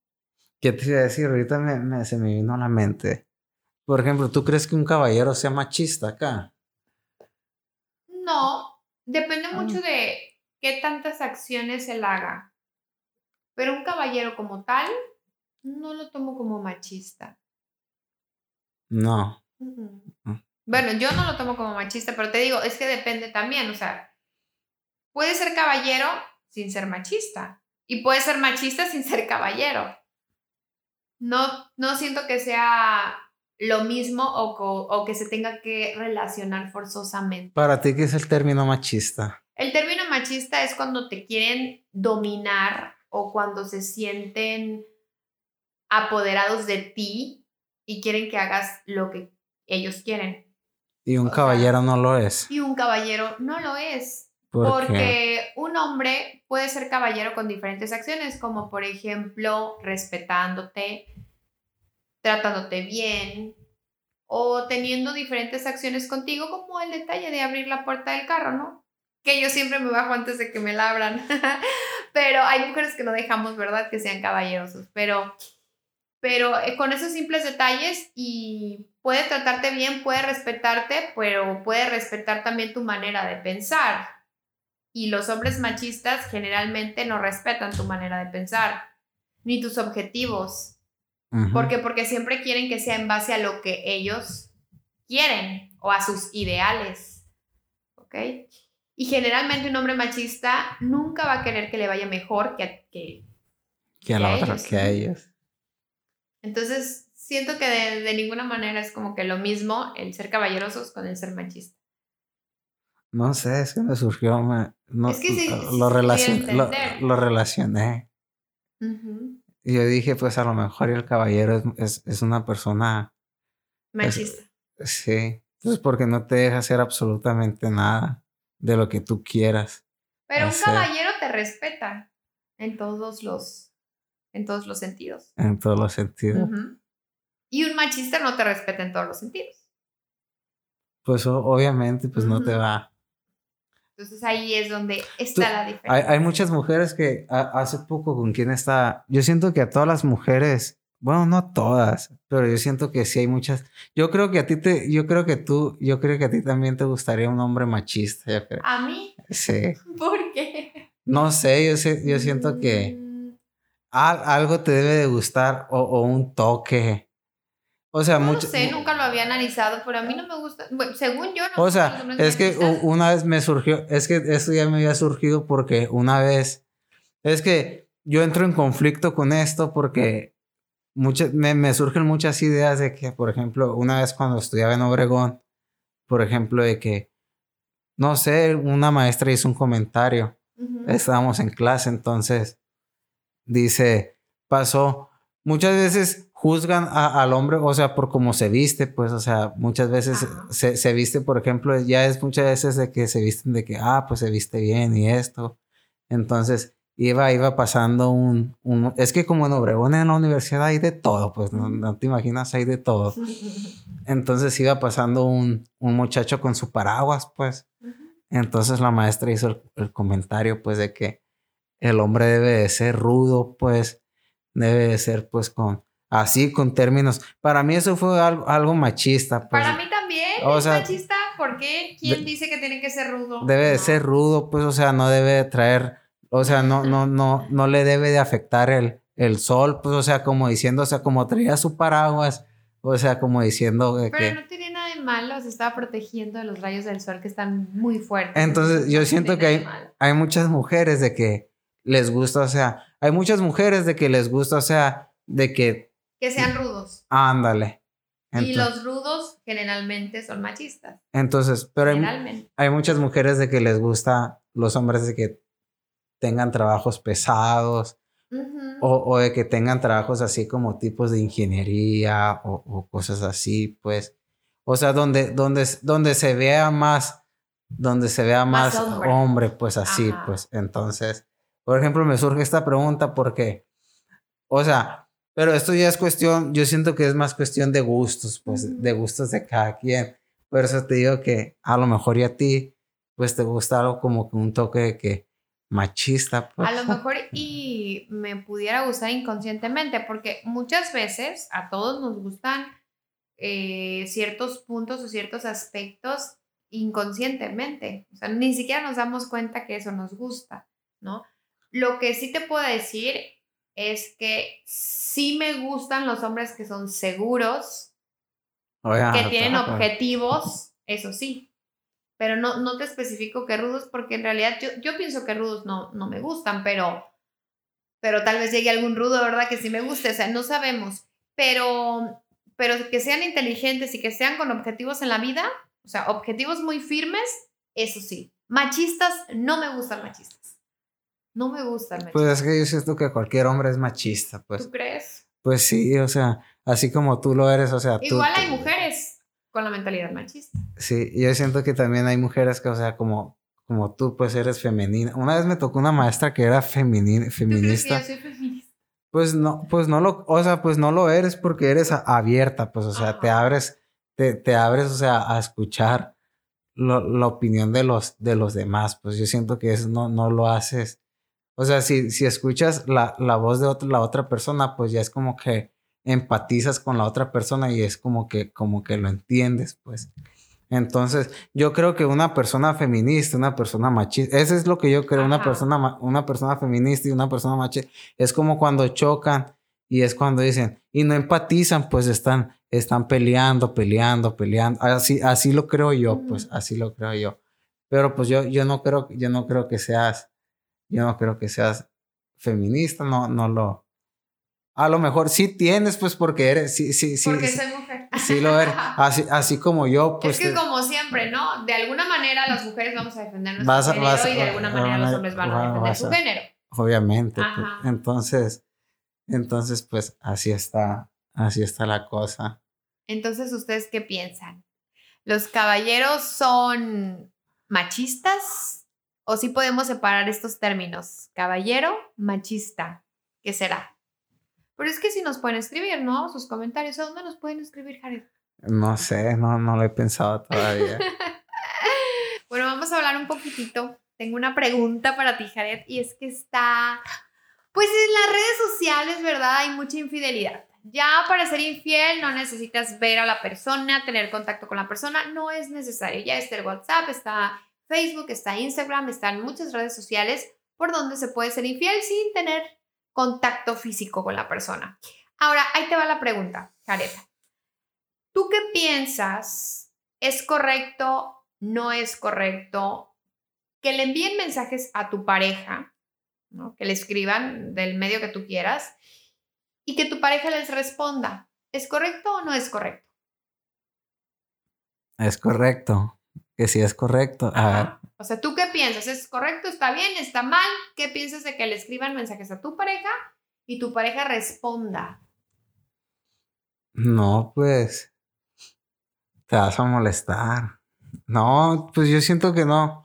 ¿Qué te iba a decir? Ahorita me, se me vino a la mente. Por ejemplo, ¿tú crees que un caballero sea machista acá? No, depende Ah. mucho de qué tantas acciones él haga. Pero un caballero como tal, no lo tomo como machista. No. Ah. Bueno, yo no lo tomo como machista, pero te digo, es que depende también, o sea, puede ser caballero sin ser machista y puede ser machista sin ser caballero. No, no siento que sea lo mismo o, o que se tenga que relacionar forzosamente. Para ti, ¿qué es el término machista? El término machista es cuando te quieren dominar o cuando se sienten apoderados de ti y quieren que hagas lo que ellos quieren. Y un O sea, caballero no lo es. Y un caballero no lo es. ¿Por qué? Porque un hombre puede ser caballero con diferentes acciones, como por ejemplo respetándote, tratándote bien o teniendo diferentes acciones contigo, como el detalle de abrir la puerta del carro, ¿no? Que yo siempre me bajo antes de que me la abran. pero hay mujeres que no dejamos, ¿verdad? Que sean caballerosos. Pero, pero eh, con esos simples detalles y puede tratarte bien, puede respetarte, pero puede respetar también tu manera de pensar. Y los hombres machistas generalmente no respetan tu manera de pensar, ni tus objetivos. ¿Por qué? Porque siempre quieren que sea en base a lo que ellos quieren o a sus ideales. ¿Ok? Y generalmente un hombre machista nunca va a querer que le vaya mejor que a, que, a la otra, que a ellos. Entonces, siento que de, ninguna manera es como que lo mismo el ser caballerosos con el ser machista. No sé, es que me surgió, no, es que sí, lo, lo, relacioné. Y yo dije, pues a lo mejor el caballero es, es, una persona... Machista. sí, pues porque no te deja hacer absolutamente nada de lo que tú quieras. Pero un caballero te respeta en todos los, en todos los sentidos. En todos los sentidos. Y un machista no te respeta en todos los sentidos. Pues obviamente, pues no te va. Entonces ahí es donde está la diferencia. Hay, muchas mujeres que hace poco con quien está. Yo siento que a todas las mujeres, bueno, no todas, pero yo siento que sí hay muchas. Yo creo que a ti te, yo creo que tú, yo creo que a ti también te gustaría un hombre machista. Yo creo. ¿A mí? Sí. ¿Por qué? No sé, yo, sé, yo siento que mm. algo te debe de gustar o un toque o sea, no mucho. No sé, nunca lo había analizado, pero a mí no me gusta. según yo, no O sea, es que una vez me surgió, es que esto ya me había surgido porque una vez. Es que yo entro en conflicto con esto porque muchas, me, me surgen muchas ideas de que, por ejemplo, una vez cuando estudiaba en Obregón, por ejemplo, de que, no sé, una maestra hizo un comentario. Estábamos en clase, entonces dice, pasó. Muchas veces juzgan al hombre, o sea, por cómo se viste, pues, o sea, muchas veces se, se, viste, por ejemplo, ya es muchas veces de que se visten de que, ah, pues se viste bien y esto. Entonces, iba, iba pasando un, un es que como en Obregón en la universidad hay de todo, pues, no, te imaginas, hay de todo. Entonces iba pasando un, un muchacho con su paraguas, pues. Entonces la maestra hizo el, el comentario, pues, de que el hombre debe de ser rudo, pues, debe de ser, pues, con así con términos. Para mí eso fue algo, algo machista. Pues. Para mí también o es machista. ¿Por qué? ¿Quién dice que tiene que ser rudo? Debe de ser rudo, pues, o sea, no debe de traer, o sea, no, no, no, no le debe de afectar el, el sol, pues, o sea, como diciendo, o sea, como traía su paraguas, o sea, como diciendo que... Pero no tiene nada de malo, se estaba protegiendo de los rayos del sol que están muy fuertes. Entonces, yo siento que hay, hay muchas mujeres de que les gusta, o sea, hay muchas mujeres de que les gusta, o sea, de que que sean rudos. Ándale. y los rudos generalmente son machistas. Entonces, pero hay, hay, muchas mujeres de que les gusta los hombres de que tengan trabajos pesados o, o, de que tengan trabajos así como tipos de ingeniería o, cosas así, pues. O sea, donde, donde, donde se vea más, donde se vea más, hombre. pues así, pues. Entonces, por ejemplo, me surge esta pregunta porque, o sea, pero esto ya es cuestión, yo siento que es más cuestión de gustos, pues de gustos de cada quien. Por eso te digo que a lo mejor y a ti, pues te gusta algo como que un toque de que machista. Pues. A lo mejor y me pudiera gustar inconscientemente, porque muchas veces a todos nos gustan eh, ciertos puntos o ciertos aspectos inconscientemente. O sea, ni siquiera nos damos cuenta que eso nos gusta, ¿no? Lo que sí te puedo decir es que sí me gustan los hombres que son seguros, que tienen objetivos, eso sí. Pero no, no te especifico que rudos, porque en realidad yo, yo pienso que rudos no, no me gustan, pero, pero tal vez llegue algún rudo, ¿verdad? Que sí me guste, o sea, no sabemos. Pero, pero que sean inteligentes y que sean con objetivos en la vida, o sea, objetivos muy firmes, eso sí. Machistas, no me gustan machistas. No me gusta el Pues es que yo siento que cualquier hombre es machista, pues. ¿Tú crees? Pues sí, o sea, así como tú lo eres, o sea, Igual hay mujeres con la mentalidad machista. Sí, yo siento que también hay mujeres que, o sea, como, como tú, pues eres femenina. Una vez me tocó una maestra que era feminista. ¿Tú crees que yo soy feminista? Pues no, pues no lo, o sea, pues no lo eres porque eres abierta, pues, o sea, te abres, te, te, abres, o sea, a escuchar la opinión de los, de los demás. Pues yo siento que eso no, no lo haces o sea, si, si escuchas la, la voz de la otra persona, pues ya es como que empatizas con la otra persona y es como que, como que lo entiendes, pues. Entonces, yo creo que una persona feminista, una persona machista, eso es lo que yo creo, una persona, una persona feminista y una persona machista, es como cuando chocan y es cuando dicen, y no empatizan, pues están, están peleando, peleando, peleando. Así, así lo creo yo, pues, así lo creo yo. Pero pues yo, yo no creo, yo no creo que seas, yo no creo que seas feminista, no, no lo. A lo mejor sí tienes, pues, porque eres, sí, sí, sí. Porque soy mujer. Sí lo eres. Así, así como yo, pues. Es que como siempre, ¿no? De alguna manera las mujeres vamos a defender nuestro género y de alguna manera los hombres van a defender su género. Obviamente. Pues. Entonces, entonces, pues, así está, así está la cosa. Entonces, ¿ustedes qué piensan? ¿Los caballeros son machistas? ¿O sí podemos separar estos términos? Caballero, machista. ¿Qué será? Pero es que si nos pueden escribir, ¿no? Sus comentarios. ¿A dónde nos pueden escribir, Jared? No sé, no, no lo he pensado todavía. bueno, vamos a hablar un poquitito. Tengo una pregunta para ti, Jared, y es que está... Pues en las redes sociales, ¿verdad? Hay mucha infidelidad. Ya para ser infiel no necesitas ver a la persona, tener contacto con la persona, no es necesario. Ya está el WhatsApp, está Facebook, está Instagram, están muchas redes sociales por donde se puede ser infiel sin tener contacto físico con la persona. Ahora, ahí te va la pregunta, Careta. ¿Tú qué piensas? ¿Es correcto? ¿No es correcto? Que le envíen mensajes a tu pareja, que le escriban del medio que tú quieras y que tu pareja les responda. ¿Es correcto o no es correcto? Es correcto. Que sí es correcto. O sea, ¿tú qué piensas? ¿Es correcto? ¿Está bien? ¿Está mal? ¿Qué piensas de que le escriban mensajes a tu pareja y tu pareja responda? No, pues te vas a molestar. No, pues yo siento que no.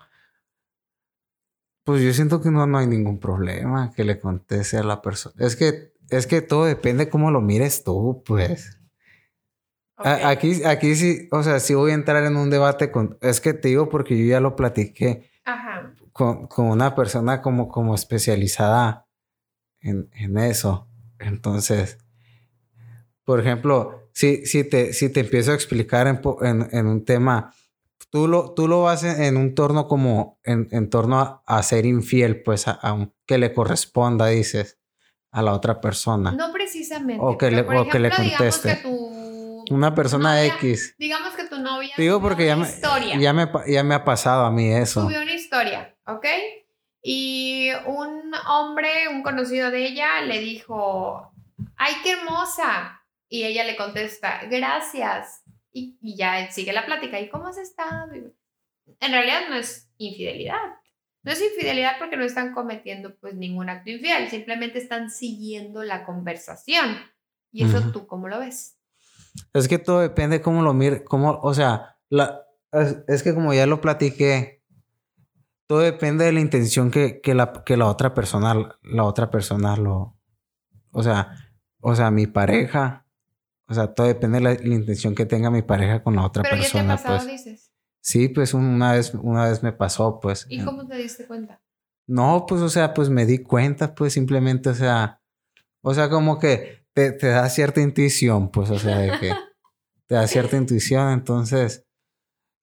Pues yo siento que no, no hay ningún problema que le conteste a la persona. Es que es que todo depende cómo lo mires tú, pues. Aquí, aquí sí, o sea, sí voy a entrar en un debate con. Es que te digo porque yo ya lo platiqué Con, una persona como, como especializada en, eso. Entonces, por ejemplo, si, si, te, si te empiezo a explicar en, un tema, tú lo, tú lo vas en, un torno como en, torno a, ser infiel, pues a, a, que le corresponda, dices a la otra persona. No precisamente. O que, le, o que le conteste. Una persona X. Digamos que tu novia. Digo porque ya me, ya me, ya, me, ha pasado a mí eso. Subió una historia, ¿ok? Y un hombre, un conocido de ella, le dijo: ¡Ay, qué hermosa! Y ella le contesta: Gracias. Y, y ya sigue la plática. ¿Y cómo has estado? En realidad no es infidelidad. No es infidelidad porque no están cometiendo pues ningún acto infiel, simplemente están siguiendo la conversación. ¿Y eso tú cómo lo ves? Es que todo depende cómo lo mire, cómo, o sea, la, es, que como ya lo platiqué, todo depende de la intención que, la, que la otra persona, la otra persona lo, o sea, o sea, mi pareja, o sea, todo depende de la, intención que tenga mi pareja con la otra persona. Pero ya te ha pasado, pues. dices. Sí, pues una vez, una vez me pasó, pues. ¿Y cómo te diste cuenta? No, pues, o sea, pues me di cuenta, pues simplemente, o sea, o sea, como que te, te da cierta intuición, pues, o sea, de que te da cierta intuición, entonces,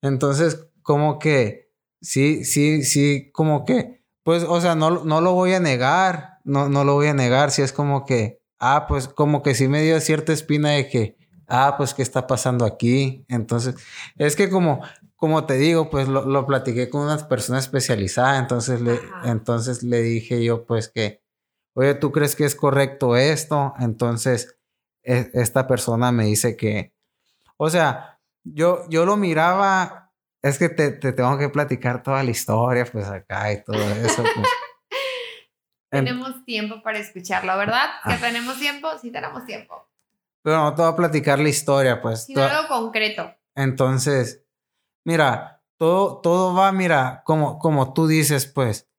entonces, como que, sí, sí, sí, como que, pues, o sea, no, no lo voy a negar, no, no lo voy a negar, si es como que, ah, pues, como que sí me dio cierta espina de que, ah, pues, ¿qué está pasando aquí? Entonces, es que como, como te digo, pues lo, lo platiqué con una persona especializada, entonces le, entonces le dije yo pues que, oye, ¿tú crees que es correcto esto? Entonces e, esta persona me dice que, o sea, yo, yo lo miraba, es que te, te tengo que platicar toda la historia, pues acá y todo eso. Pues. tenemos tiempo para escucharlo, ¿verdad? Que ah. tenemos tiempo, sí tenemos tiempo. Pero no te voy a platicar la historia, pues. Sino algo concreto. Entonces, Mira, todo, todo va, mira, como, como tú dices, pues,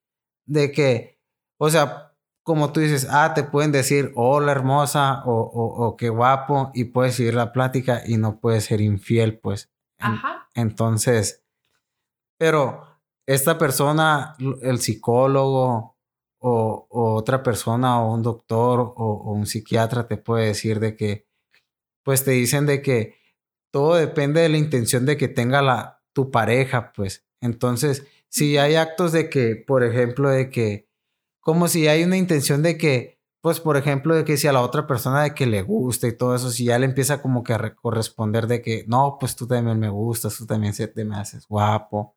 de que, o sea, como tú dices, ah, te pueden decir, hola hermosa, o, o, qué guapo, y puedes seguir la plática y no puedes ser infiel, pues. Ajá. Entonces, pero esta persona, el psicólogo o, otra persona o un doctor o, un psiquiatra te puede decir de que, pues te dicen de que todo depende de la intención de que tenga la, tu pareja, pues. Entonces, si hay actos de que, por ejemplo, de que, como si hay una intención de que, pues, por ejemplo, de que si a la otra persona de que le gusta y todo eso, si ya le empieza como que a corresponder de que, no, pues tú también me gustas, tú también te me haces guapo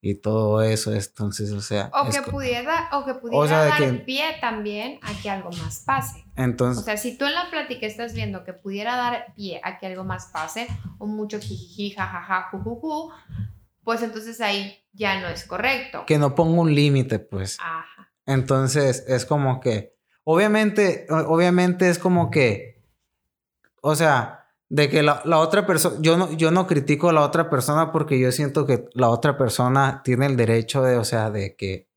y todo eso, entonces, o sea... O que pudiera, o que pudiera dar pie también a que algo más pase. Entonces... O sea, si tú en la plática estás viendo que pudiera dar pie a que algo más pase, o mucho jijiji, jajaja, jujuju, pues entonces ahí ya no es correcto. Que no ponga un límite, pues. Ajá. Entonces, es como que, obviamente, obviamente es como que, o sea, de que la, otra persona, yo no, yo no critico a la otra persona porque yo siento que la otra persona tiene el derecho de, o sea, de que,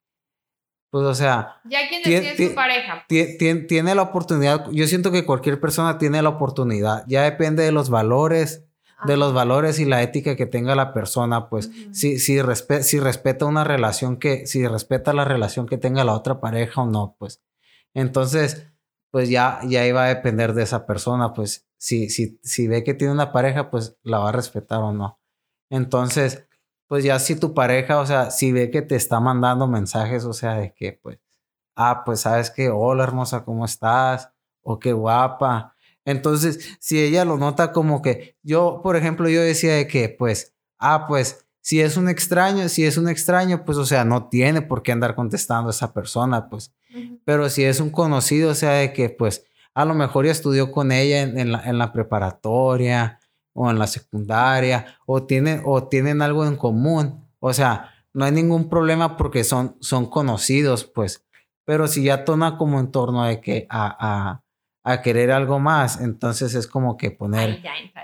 pues, o sea... Ya quien decide su pareja. Tiene, la oportunidad, yo siento que cualquier persona tiene la oportunidad, ya depende de los valores, de los valores y la ética que tenga la persona, pues, si, si, si respeta una relación que, si respeta la relación que tenga la otra pareja o no, pues, entonces, pues ya, ya iba a depender de esa persona, pues si, si, si ve que tiene una pareja, pues la va a respetar o no. Entonces, pues ya si tu pareja, o sea, si ve que te está mandando mensajes, o sea, de que, pues, ah, pues sabes que, hola hermosa, ¿cómo estás? O qué guapa. Entonces, si ella lo nota como que, yo, por ejemplo, yo decía de que, pues, ah, pues, si es un extraño, si es un extraño, pues, o sea, no tiene por qué andar contestando a esa persona, pues. Pero si es un conocido, o sea, de que, pues, a lo mejor ya estudió con ella en, la, preparatoria o en la secundaria o, tienen, o tienen algo en común. O sea, no hay ningún problema porque son, son conocidos, pues. Pero si ya toma como en torno de que a, a, querer algo más, entonces es como que poner,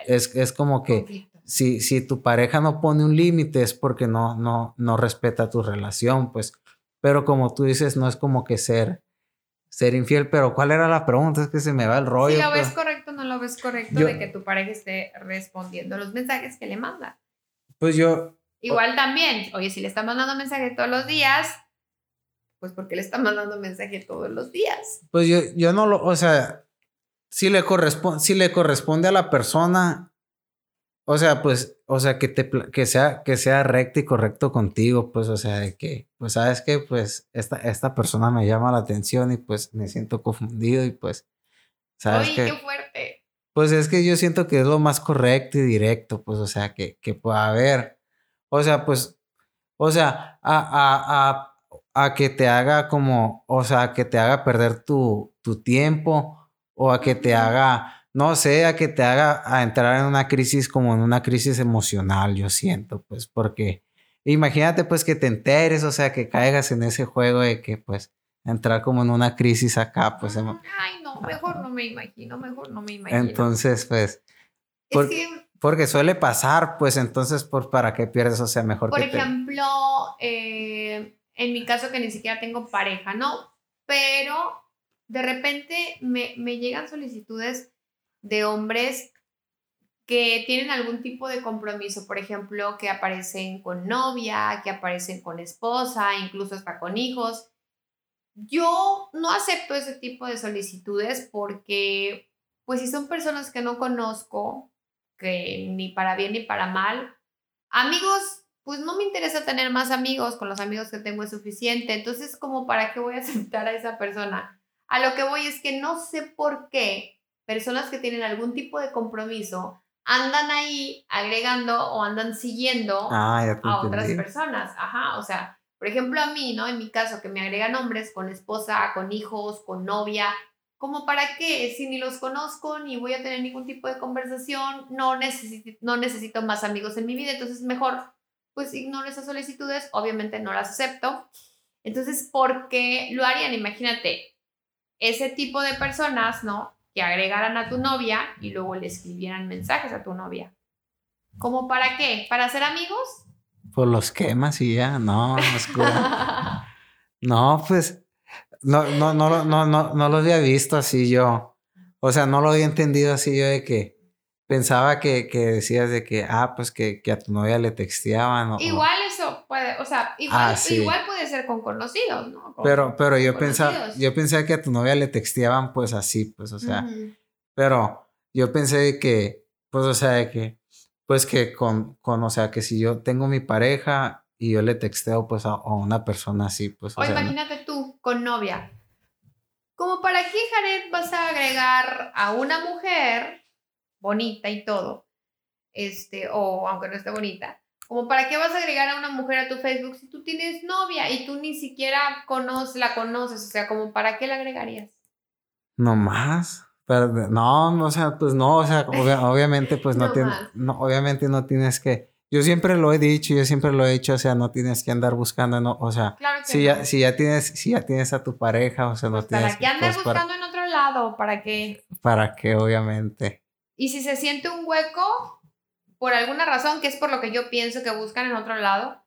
es, es como que si, si tu pareja no pone un límite es porque no, no, no respeta tu relación, pues. Pero como tú dices, no es como que ser ser infiel, pero ¿cuál era la pregunta? Es que se me va el rollo. Si lo ves correcto o no lo ves correcto de que tu pareja esté respondiendo los mensajes que le manda. Pues yo... Igual también, oye, si le está mandando mensaje todos los días, pues porque le está mandando mensaje todos los días. Pues yo, yo no lo, o sea, si le, corresponde, si le corresponde a la persona, o sea, pues, o sea, que te que sea, que sea recto y correcto contigo, pues, o sea, de que, pues, sabes que, pues, esta, esta persona me llama la atención y pues me siento confundido y pues, sabes qué fuerte. Pues es que yo siento que es lo más correcto y directo, pues, o sea, que, que pueda haber. O sea, pues, o sea, a, a, a, a que te haga como, o sea, que te haga perder tu, tu tiempo o a que te haga no sé, a que te haga a entrar en una crisis como en una crisis emocional, yo siento, pues, porque imagínate pues que te enteres, o sea, que caigas en ese juego de que pues entrar como en una crisis acá, pues. Ay, no, mejor no me imagino, mejor no me imagino. Entonces, pues, porque suele pasar, pues, entonces, por, ¿para qué pierdes? O sea, mejor Por ejemplo, eh, en mi caso que ni siquiera tengo pareja, ¿no? Pero de repente me, me llegan solicitudes de hombres que tienen algún tipo de compromiso, por ejemplo, que aparecen con novia, que aparecen con esposa, incluso hasta con hijos. Yo no acepto ese tipo de solicitudes porque, pues si son personas que no conozco, que ni para bien ni para mal, amigos, pues no me interesa tener más amigos, con los amigos que tengo es suficiente, entonces como para qué voy a aceptar a esa persona. A lo que voy es que no sé por qué personas que tienen algún tipo de compromiso andan ahí agregando o andan siguiendo ah, a otras personas. Ajá, o sea, por ejemplo a mí, ¿no? En mi caso, que me agregan hombres con esposa, con hijos, con novia. ¿Cómo para qué? Si ni los conozco ni voy a tener ningún tipo de conversación, no necesito, no necesito más amigos en mi vida, entonces mejor pues ignoro esas solicitudes, obviamente no las acepto. Entonces, ¿por qué lo harían? Imagínate, ese tipo de personas, ¿no? que agregaran a tu novia y luego le escribieran mensajes a tu novia. ¿Cómo para qué? ¿Para ser amigos? Pues los quemas y ya, no, no, pues no, no, no, no, no, no lo había visto así yo. O sea, no lo había entendido así yo de que pensaba que, que decías de que, ah, pues que, que a tu novia le texteaban. O, igual eso puede, o sea, igual, ah, igual puede ser con conocidos, ¿no? pero, pero yo pensaba, yo pensaba que a tu novia le texteaban pues así, pues, o sea, pero yo pensé que, pues, o sea, que, pues que con, con, o sea, que si yo tengo mi pareja y yo le texteo, pues, a, una persona así, pues, o, imagínate tú, con novia. Como para qué, Jared, vas a agregar a una mujer bonita y todo, este, o aunque no esté bonita, como para qué vas a agregar a una mujer a tu Facebook si tú tienes novia y tú ni siquiera conoces, la conoces, o sea, como para qué la agregarías. No más. Pero, no, o sea, pues no, o sea, obviamente, pues no, tienes, no, obviamente no tienes que, yo siempre lo he dicho, yo siempre lo he dicho, o sea, no tienes que andar buscando, no, o sea, si, ya, si ya tienes, si ya tienes a tu pareja, o sea, no pues, tienes. ¿Para qué andar pues, buscando en otro lado? ¿Para qué? Para qué, obviamente. Y si se siente un hueco, por alguna razón, que es por lo que yo pienso que buscan en otro lado,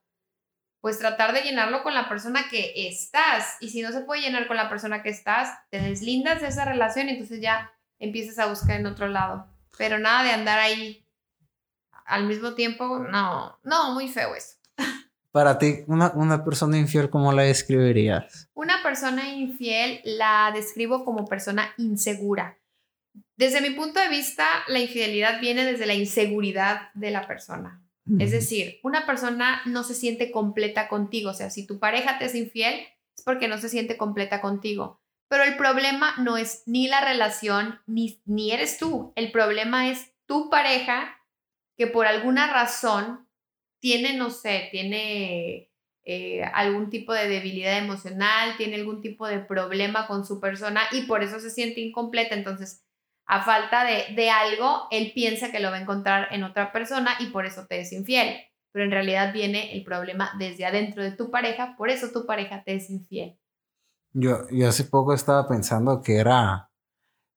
pues tratar de llenarlo con la persona que estás. Y si no se puede llenar con la persona que estás, te deslindas de esa relación y entonces ya empiezas a buscar en otro lado. Pero nada de andar ahí al mismo tiempo, no, no, muy feo eso. Para ti, una, una persona infiel, ¿cómo la describirías? Una persona infiel la describo como persona insegura. Desde mi punto de vista, la infidelidad viene desde la inseguridad de la persona. Es decir, una persona no se siente completa contigo. O sea, si tu pareja te es infiel, es porque no se siente completa contigo. Pero el problema no es ni la relación, ni, ni eres tú. El problema es tu pareja que por alguna razón tiene, no sé, tiene eh, algún tipo de debilidad emocional, tiene algún tipo de problema con su persona y por eso se siente incompleta. Entonces, a falta de, algo, él piensa que lo va a encontrar en otra persona y por eso te es infiel. Pero en realidad viene el problema desde adentro de tu pareja, por eso tu pareja te es infiel. Yo, yo hace poco estaba pensando que era,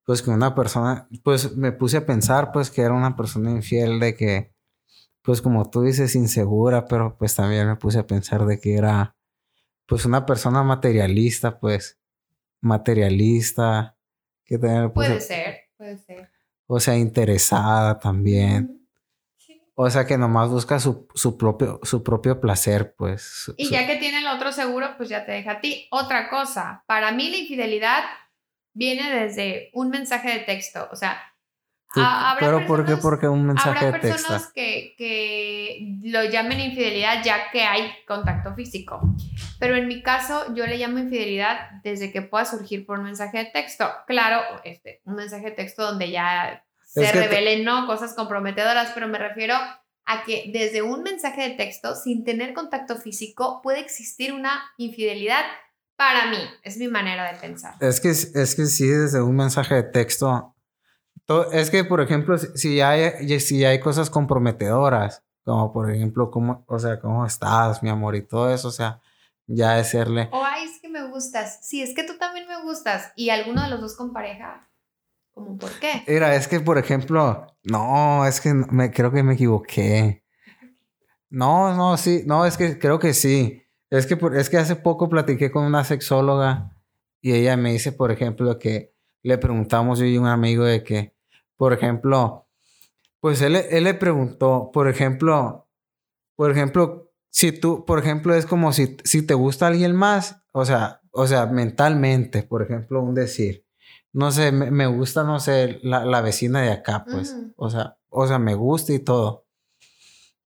pues que una persona, pues me puse a pensar pues que era una persona infiel de que, pues como tú dices, insegura, pero pues también me puse a pensar de que era, pues una persona materialista, pues materialista. Que pues, Puede ser Puede ser. O sea, interesada también. O sea, que nomás busca su, propio, su propio placer, pues. Y ya que tiene el otro seguro, pues ya te deja a ti. Otra cosa, para mí la infidelidad viene desde un mensaje de texto. O sea, pero ¿por qué? Porque un mensaje de texto. Habrá personas que, que lo llamen infidelidad ya que hay contacto físico. Pero en mi caso, yo le llamo infidelidad desde que pueda surgir por un mensaje de texto. Claro, este, un mensaje de texto donde ya se revelen, ¿no? Cosas comprometedoras, pero me refiero a que desde un mensaje de texto, sin tener contacto físico, puede existir una infidelidad para mí. Es mi manera de pensar. Es que, es que sí, desde un mensaje de texto es que, por ejemplo, si hay, si hay cosas comprometedoras, como por ejemplo, cómo, o sea, cómo estás, mi amor, y todo eso, o sea, ya serle. O, ay, es que me gustas. Sí, es que tú también me gustas. Y alguno de los dos con pareja. ¿Cómo por qué? Mira, es que, por ejemplo, no, es que me, creo que me equivoqué. No, no, sí, no, es que creo que sí. Es que, es que hace poco platiqué con una sexóloga y ella me dice, por ejemplo, que le preguntamos yo y un amigo de que, por ejemplo, pues él, él le preguntó, por ejemplo, por ejemplo, si tú, por ejemplo, es como si, si te gusta alguien más, o sea, o sea, mentalmente, por ejemplo, un decir, no sé, me, gusta, no sé, la, vecina de acá, pues, o sea, o sea, me gusta y todo.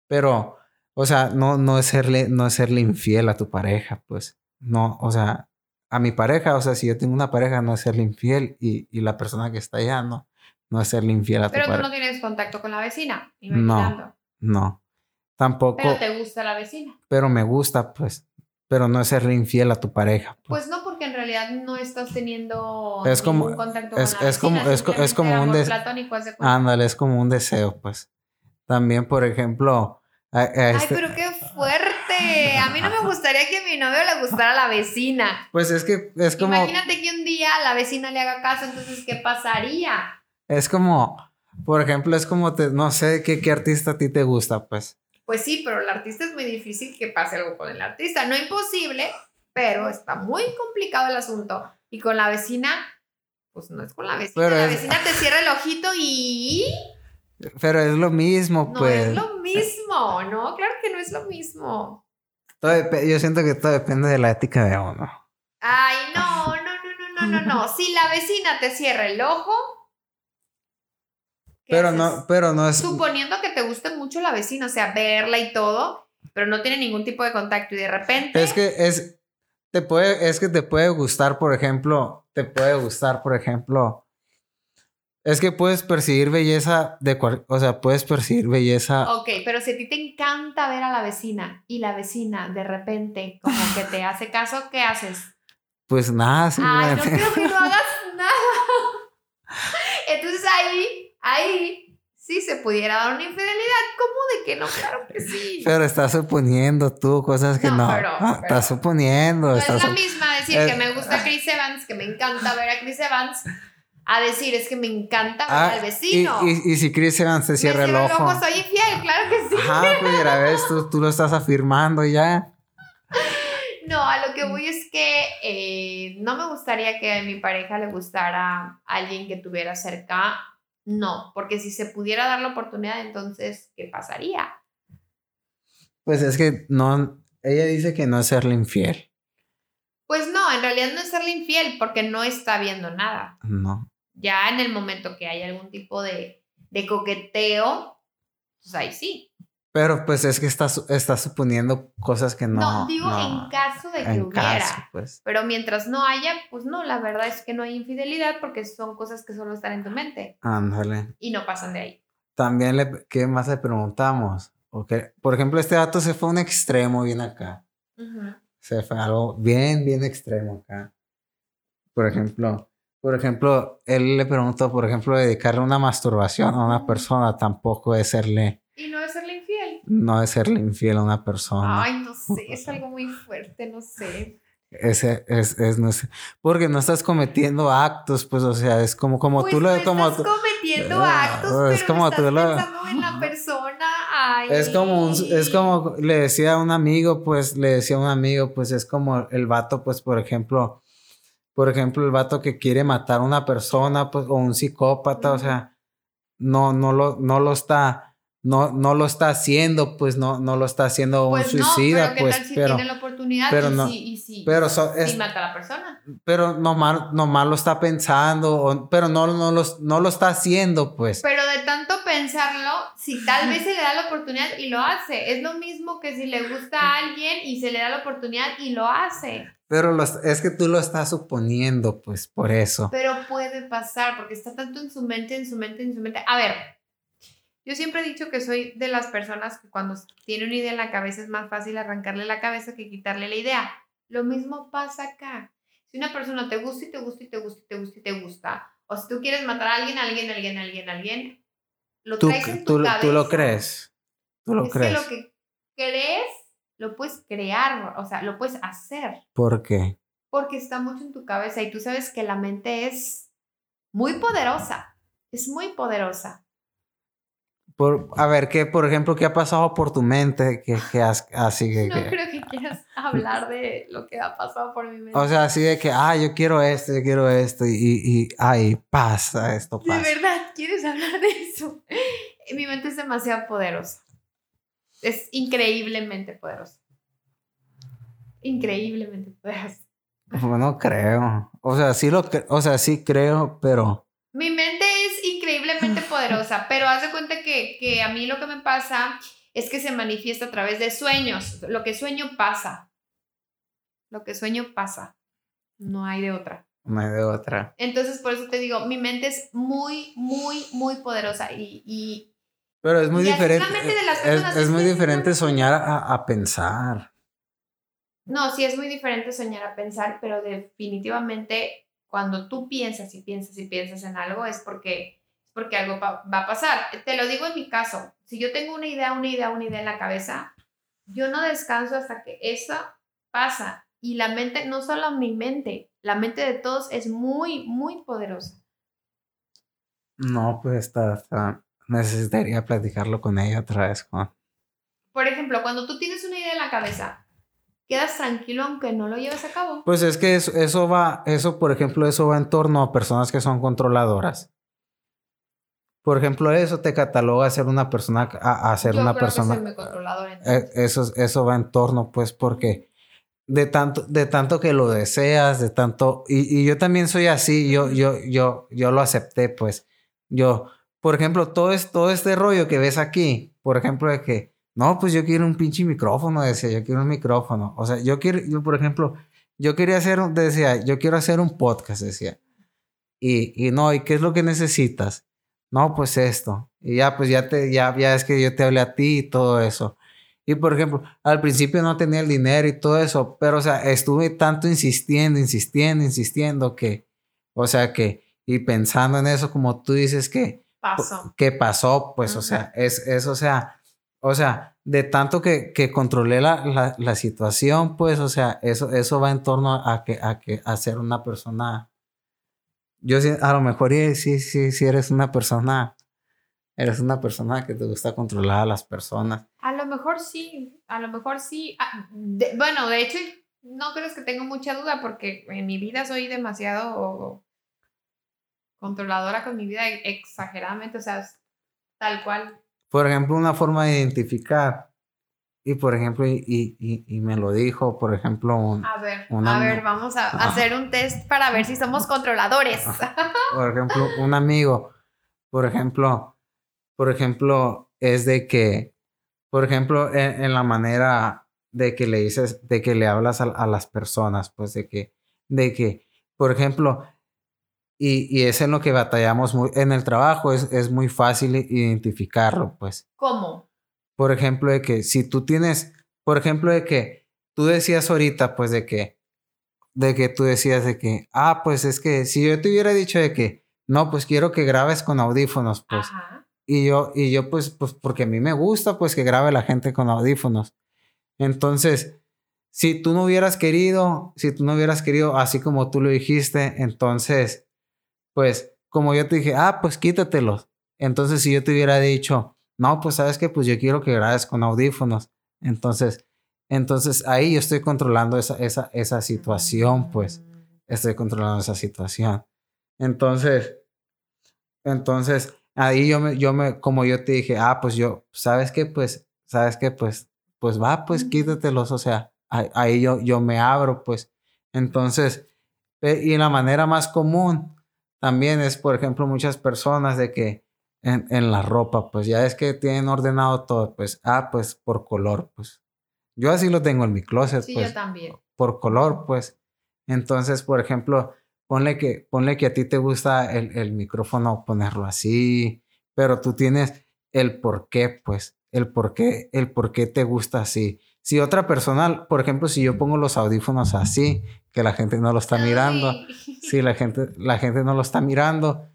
Pero, o sea, no, no es serle, no es serle infiel a tu pareja, pues, no, o sea, a mi pareja, o sea, si yo tengo una pareja, no es serle infiel y, y la persona que está allá, no, no es serle infiel a tu Pero tú no tienes contacto con la vecina. No, no. Tampoco. Pero te gusta la vecina. Pero me gusta, pues. Pero no es serle infiel a tu pareja. Pues, pues no, porque en realidad no estás teniendo es como, contacto es, con la es Como, es, es como un deseo. Ándale, es como un deseo, pues. También, por ejemplo. Ay, este pero qué fuerte. A mí no me gustaría que a mi novio le gustara la vecina. Pues es que es como. Imagínate que un día la vecina le haga caso, entonces, ¿qué pasaría? Es como, por ejemplo, es como, te, no sé qué, qué artista a ti te gusta, pues. Pues sí, pero el artista es muy difícil que pase algo con el artista. No imposible, pero está muy complicado el asunto. Y con la vecina, pues no es con la vecina. la vecina te cierra el ojito y... Pero es lo mismo, pues. No es lo mismo, ¿no? Claro que no es lo mismo. yo siento que todo depende de la ética de uno. Ay, no, no, no, no, no, no, no. Si la vecina te cierra el ojo, ¿Qué Pero no, pero no es. Suponiendo que te guste mucho la vecina, o sea, verla y todo, pero no tiene ningún tipo de contacto y de repente... Es que es. Te puede, es que te puede gustar, por ejemplo. Te puede gustar, por ejemplo. Es que puedes percibir belleza de cual, o sea, puedes percibir belleza. Ok, pero si a ti te encanta ver a la vecina y la vecina de repente como que te hace caso, ¿qué haces? Pues nada, Ay, no creo que no hagas nada. Entonces ahí, ahí sí se pudiera dar una infidelidad. ¿Cómo de que no? Claro que sí. Pero estás suponiendo tú cosas que no. No, pero- Ah, pero- estás suponiendo. No es la misma decir Eh, que me gusta Chris Evans, que me encanta ver a Chris Evans, a decir es que me encanta ver Ah, al vecino. y, y si Chris Evans te cierra el ojo. soy infiel, claro que sí. Ajá, pues mira, ves, tú, tú lo estás afirmando ya. No, a lo que voy es que eh, no me gustaría que a mi pareja le gustara alguien que tuviera cerca. No, porque si se pudiera dar la oportunidad, entonces, ¿qué pasaría? Pues es que no. Ella dice que no es serle infiel. Pues no, en realidad no es serle infiel porque no está viendo nada. No. Ya en el momento que hay algún tipo de, de coqueteo, pues ahí sí. Pero pues es que estás, estás suponiendo cosas que no. No, digo no, en caso de que en hubiera. caso, pues. Pero mientras no haya, pues no, la verdad es que no hay infidelidad porque son cosas que solo están en tu mente Ándale. y no pasan de ahí. También le, ¿qué más le preguntamos? Okay. Por ejemplo, este dato se fue a un extremo bien acá. Se fue a algo bien, bien extremo acá. Por ejemplo, por ejemplo, él le preguntó, por ejemplo, dedicarle una masturbación a una persona tampoco es serle, Y no es. No es serle infiel a una persona. Ay, no sé, es algo muy fuerte, no sé. Ese es, es, no sé, porque no estás cometiendo actos, pues, o sea, es como, como Pues tú lo, no como, estás cometiendo Ah, actos, es pero como estás tú lo- pensando en la persona. Ay. Es como un, es como le decía a un amigo, pues, le decía a un amigo, pues es como el vato, pues, por ejemplo, por ejemplo, el vato que quiere matar a una persona, pues, o un psicópata, o sea, no, no lo, no lo está, no, no lo está haciendo, pues, no, no lo está haciendo un Pues no, suicida, pero ¿qué pues, tal si pero, tiene la oportunidad pero y, no- si, y si, pero so- si es- mata a la persona? pero nomás, nomás lo está pensando, o- pero no, no, lo, no lo está haciendo, pues. Pero de tanto pensarlo, si tal vez se le da la oportunidad y lo hace. Es lo mismo que si le gusta a alguien y se le da la oportunidad y lo hace. Pero lo- es que tú lo estás suponiendo, pues, por eso. Pero puede pasar porque está tanto en su mente, en su mente, en su mente. A ver, yo siempre he dicho que soy de las personas que cuando tiene una idea en la cabeza es más fácil arrancarle la cabeza que quitarle la idea. Lo mismo pasa acá. Si una persona te gusta y te gusta y te gusta y te gusta y te gusta, o si tú quieres matar a alguien, a alguien, a alguien, a alguien, a alguien, lo Tú, traes en tu tú, cabeza. tú lo crees. Tú lo es crees. que lo que crees lo puedes crear, o sea, lo puedes hacer, ¿Por qué? porque está mucho en tu cabeza y tú sabes que la mente es muy poderosa, es muy poderosa. Por, a ver, ¿qué, por ejemplo, qué ha pasado por tu mente? Que, que has- así que, No que- creo que quieras hablar de lo que ha pasado por mi mente. o sea, así de que, ah, yo quiero esto, yo quiero esto, y, y, y, ay, pasa, esto ¿De verdad quieres hablar de eso? Mi mente es demasiado poderosa. Es increíblemente poderosa. Increíblemente poderosa. Bueno, creo. O sea, sí lo, cre- o sea, sí creo, pero, Mi mente poderosa, pero haz de cuenta que, que a mí lo que me pasa es que se manifiesta a través de sueños. Lo que sueño pasa. Lo que sueño pasa. No hay de otra. no hay de otra. Entonces, por eso te digo, mi mente es muy, muy, muy poderosa y, y Pero es muy Y diferente. mente de las Es, personas, es es muy diferente soñar a, a pensar. no, sí es muy diferente soñar a pensar, pero definitivamente cuando tú piensas y piensas y piensas en algo es porque, porque algo va, a pasar. Te lo digo en mi caso, si yo tengo una idea, una idea, una idea en la cabeza, yo no descanso hasta que eso pasa. Y la mente, no solo mi mente, la mente de todos es muy, muy poderosa. No, pues está, está- necesitaría platicarlo con ella otra vez, Juan. Por ejemplo, cuando tú tienes una idea en la cabeza, quedas tranquilo aunque no lo lleves a cabo. Pues es que eso, eso va, eso, por ejemplo, eso va en torno a personas que son controladoras. Por ejemplo, eso te cataloga a ser una persona, a, a ser Yo una creo persona. que controladora. Eh, eso, eso va en torno, pues, porque de tanto, de tanto que lo deseas, de tanto, y, y yo también soy así, yo, yo, yo, yo lo acepté, pues, yo, por ejemplo, todo, es, todo este rollo que ves aquí, por ejemplo, de que, no, pues yo quiero un pinche micrófono, decía, yo quiero un micrófono. O sea, yo quiero, yo, por ejemplo, yo quería hacer, decía, yo quiero hacer un podcast, decía. Y, y no, ¿y qué es lo que necesitas? No, pues esto. Y ya, pues ya te, ya, ya es que yo te hablé a ti y todo eso. Y por ejemplo, al principio no tenía el dinero y todo eso, pero o sea, estuve tanto insistiendo, insistiendo, insistiendo que, o sea, que, y pensando en eso, como tú dices que, Pasó. que pasó, pues, o sea, es, es, o sea, o sea, de tanto que, que controlé la, la, la, situación, pues, o sea, eso, eso va en torno a que, a que, a ser una persona, yo sí, a lo mejor sí, sí, sí eres una persona, eres una persona que te gusta controlar a las personas. A lo mejor sí, a lo mejor sí. Ah, de, bueno, de hecho, no crees que tengo mucha duda porque en mi vida soy demasiado controladora con mi vida exageradamente, o sea, tal cual. Por ejemplo, una forma de identificar, y por ejemplo, y, y, y me lo dijo, por ejemplo, un, A ver, una, a ver, vamos a hacer un test para ver si somos controladores. Por ejemplo, un amigo, por ejemplo, por ejemplo, es de que, por ejemplo, en, en la manera de que le dices, de que le hablas a, a las personas, pues de que, de que, por ejemplo, y, y, es en lo que batallamos muy, en el trabajo, es, es muy fácil identificarlo, pues. ¿Cómo? Por ejemplo, de que si tú tienes, por ejemplo, de que tú decías ahorita, pues de que, de que tú decías de que, ah, pues es que si yo te hubiera dicho de que, no, pues quiero que grabes con audífonos, pues. Ajá. Y yo, y yo, pues, pues, porque a mí me gusta, pues, que grabe la gente con audífonos. Entonces, si tú no hubieras querido, si tú no hubieras querido, así como tú lo dijiste, entonces, pues como yo te dije, ah, pues quítatelos. Entonces, si yo te hubiera dicho, no, pues sabes que pues yo quiero que grabes con audífonos. Entonces, entonces ahí yo estoy controlando esa, esa, esa situación, pues estoy controlando esa situación. Entonces, entonces ahí yo me, yo me, como yo te dije, ah, pues yo, sabes que pues, sabes que pues, pues va, pues quítatelos. O sea, ahí, ahí yo, yo me abro, pues. Entonces, y la manera más común también es, por ejemplo, muchas personas de que en, en, la ropa, pues ya es que tienen ordenado todo, pues, ah, pues por color, pues. Yo así lo tengo en mi closet, sí, pues. yo también. Por color, pues. Entonces, por ejemplo, ponle que, ponle que a ti te gusta el, el micrófono ponerlo así, pero tú tienes el por qué, pues, el por qué, el por qué te gusta así. Si otra persona, por ejemplo, si yo pongo los audífonos así, que la gente no lo está mirando, si la gente, la gente no lo está mirando,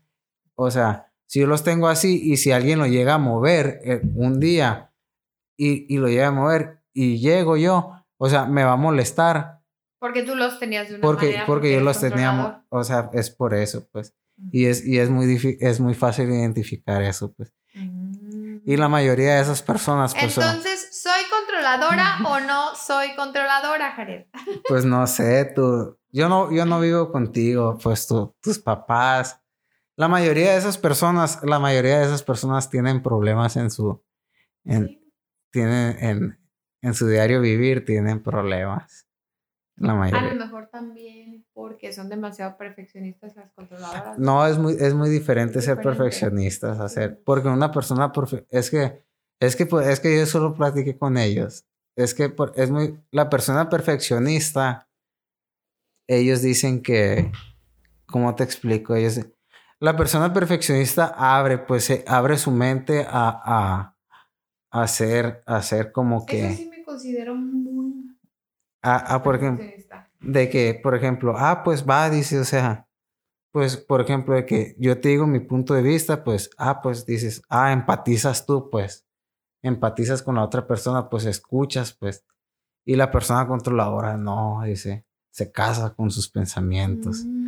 o sea, si yo los tengo así y si alguien lo llega a mover eh, un día y, y, lo llega a mover y llego yo, o sea, me va a molestar. Porque tú los tenías de una porque, manera. Porque yo los teníamos, o sea, es por eso, pues. Y es, y es, muy, es muy fácil identificar eso, pues. Mm. Y la mayoría de esas personas, pues. Entonces, son... ¿soy controladora o no soy controladora, Jared? Pues no sé, tú. Yo no, yo no vivo contigo, pues tu, tus papás. La mayoría de esas personas, la mayoría de esas personas tienen problemas en su. En. Tienen en, en su diario vivir, tienen problemas. La mayoría. A lo mejor también porque son demasiado perfeccionistas las controladoras. No, es muy, es muy diferente es ser diferente. perfeccionistas, hacer. Porque una persona. Es que es que, pues, es que yo solo platiqué con ellos. Es que es muy. La persona perfeccionista, ellos dicen que. ¿Cómo te explico? Ellos. La persona perfeccionista abre, pues, abre su mente a, a, a hacer, a hacer como que. Eso sí me considero muy. A, a por ejemplo. De que, por ejemplo, ah, pues va, dice, o sea, pues, por ejemplo, de que yo te digo mi punto de vista, pues, ah, pues dices, ah, empatizas tú, pues empatizas con la otra persona, pues escuchas, pues. Y la persona controladora no, dice, se casa con sus pensamientos. Mm,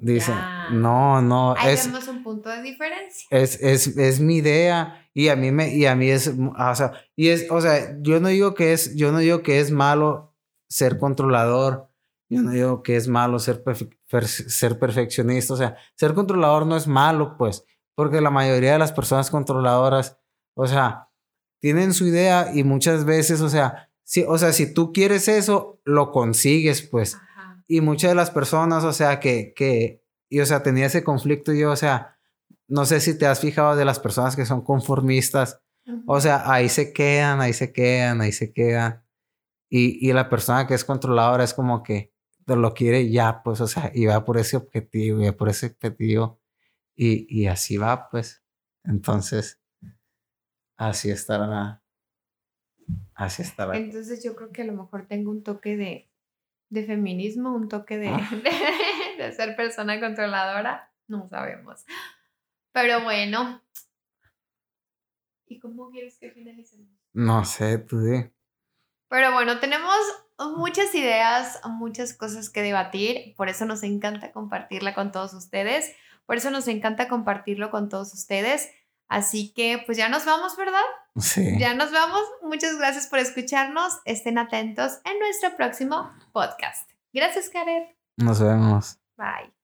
dice, ya. no, no. Ahí es, vemos un punto de diferencia. Es, es, es mi idea y a mí me, y a mí es, o sea, y es, o sea, yo no digo que es, yo no digo que es malo ser controlador. Yo no digo que es malo ser, perfe ser perfeccionista. O sea, ser controlador no es malo, pues, porque la mayoría de las personas controladoras, o sea, tienen su idea y muchas veces, o sea, si, o sea, si tú quieres eso, lo consigues, pues. Y muchas de las personas, o sea, que, que, y o sea, tenía ese conflicto yo, o sea, no sé si te has fijado de las personas que son conformistas. O sea, ahí se quedan, ahí se quedan, ahí se quedan. Y, y la persona que es controladora es como que lo quiere ya, pues, o sea, y va por ese objetivo, y va por ese objetivo. Y, y así va, pues. Entonces, así estará. Así estará. Entonces yo creo que a lo mejor tengo un toque de, de feminismo, un toque de, Ah. de, de ser persona controladora. No sabemos. Pero bueno. ¿Y cómo quieres que finalicemos? No sé, tú di. Pero bueno, tenemos muchas ideas, muchas cosas que debatir. Por eso nos encanta compartirla con todos ustedes. Por eso nos encanta compartirlo con todos ustedes. Así que pues ya nos vamos, ¿verdad? Sí. Ya nos vamos. Muchas gracias por escucharnos. Estén atentos en nuestro próximo podcast. Gracias, Karen. Nos vemos. Bye.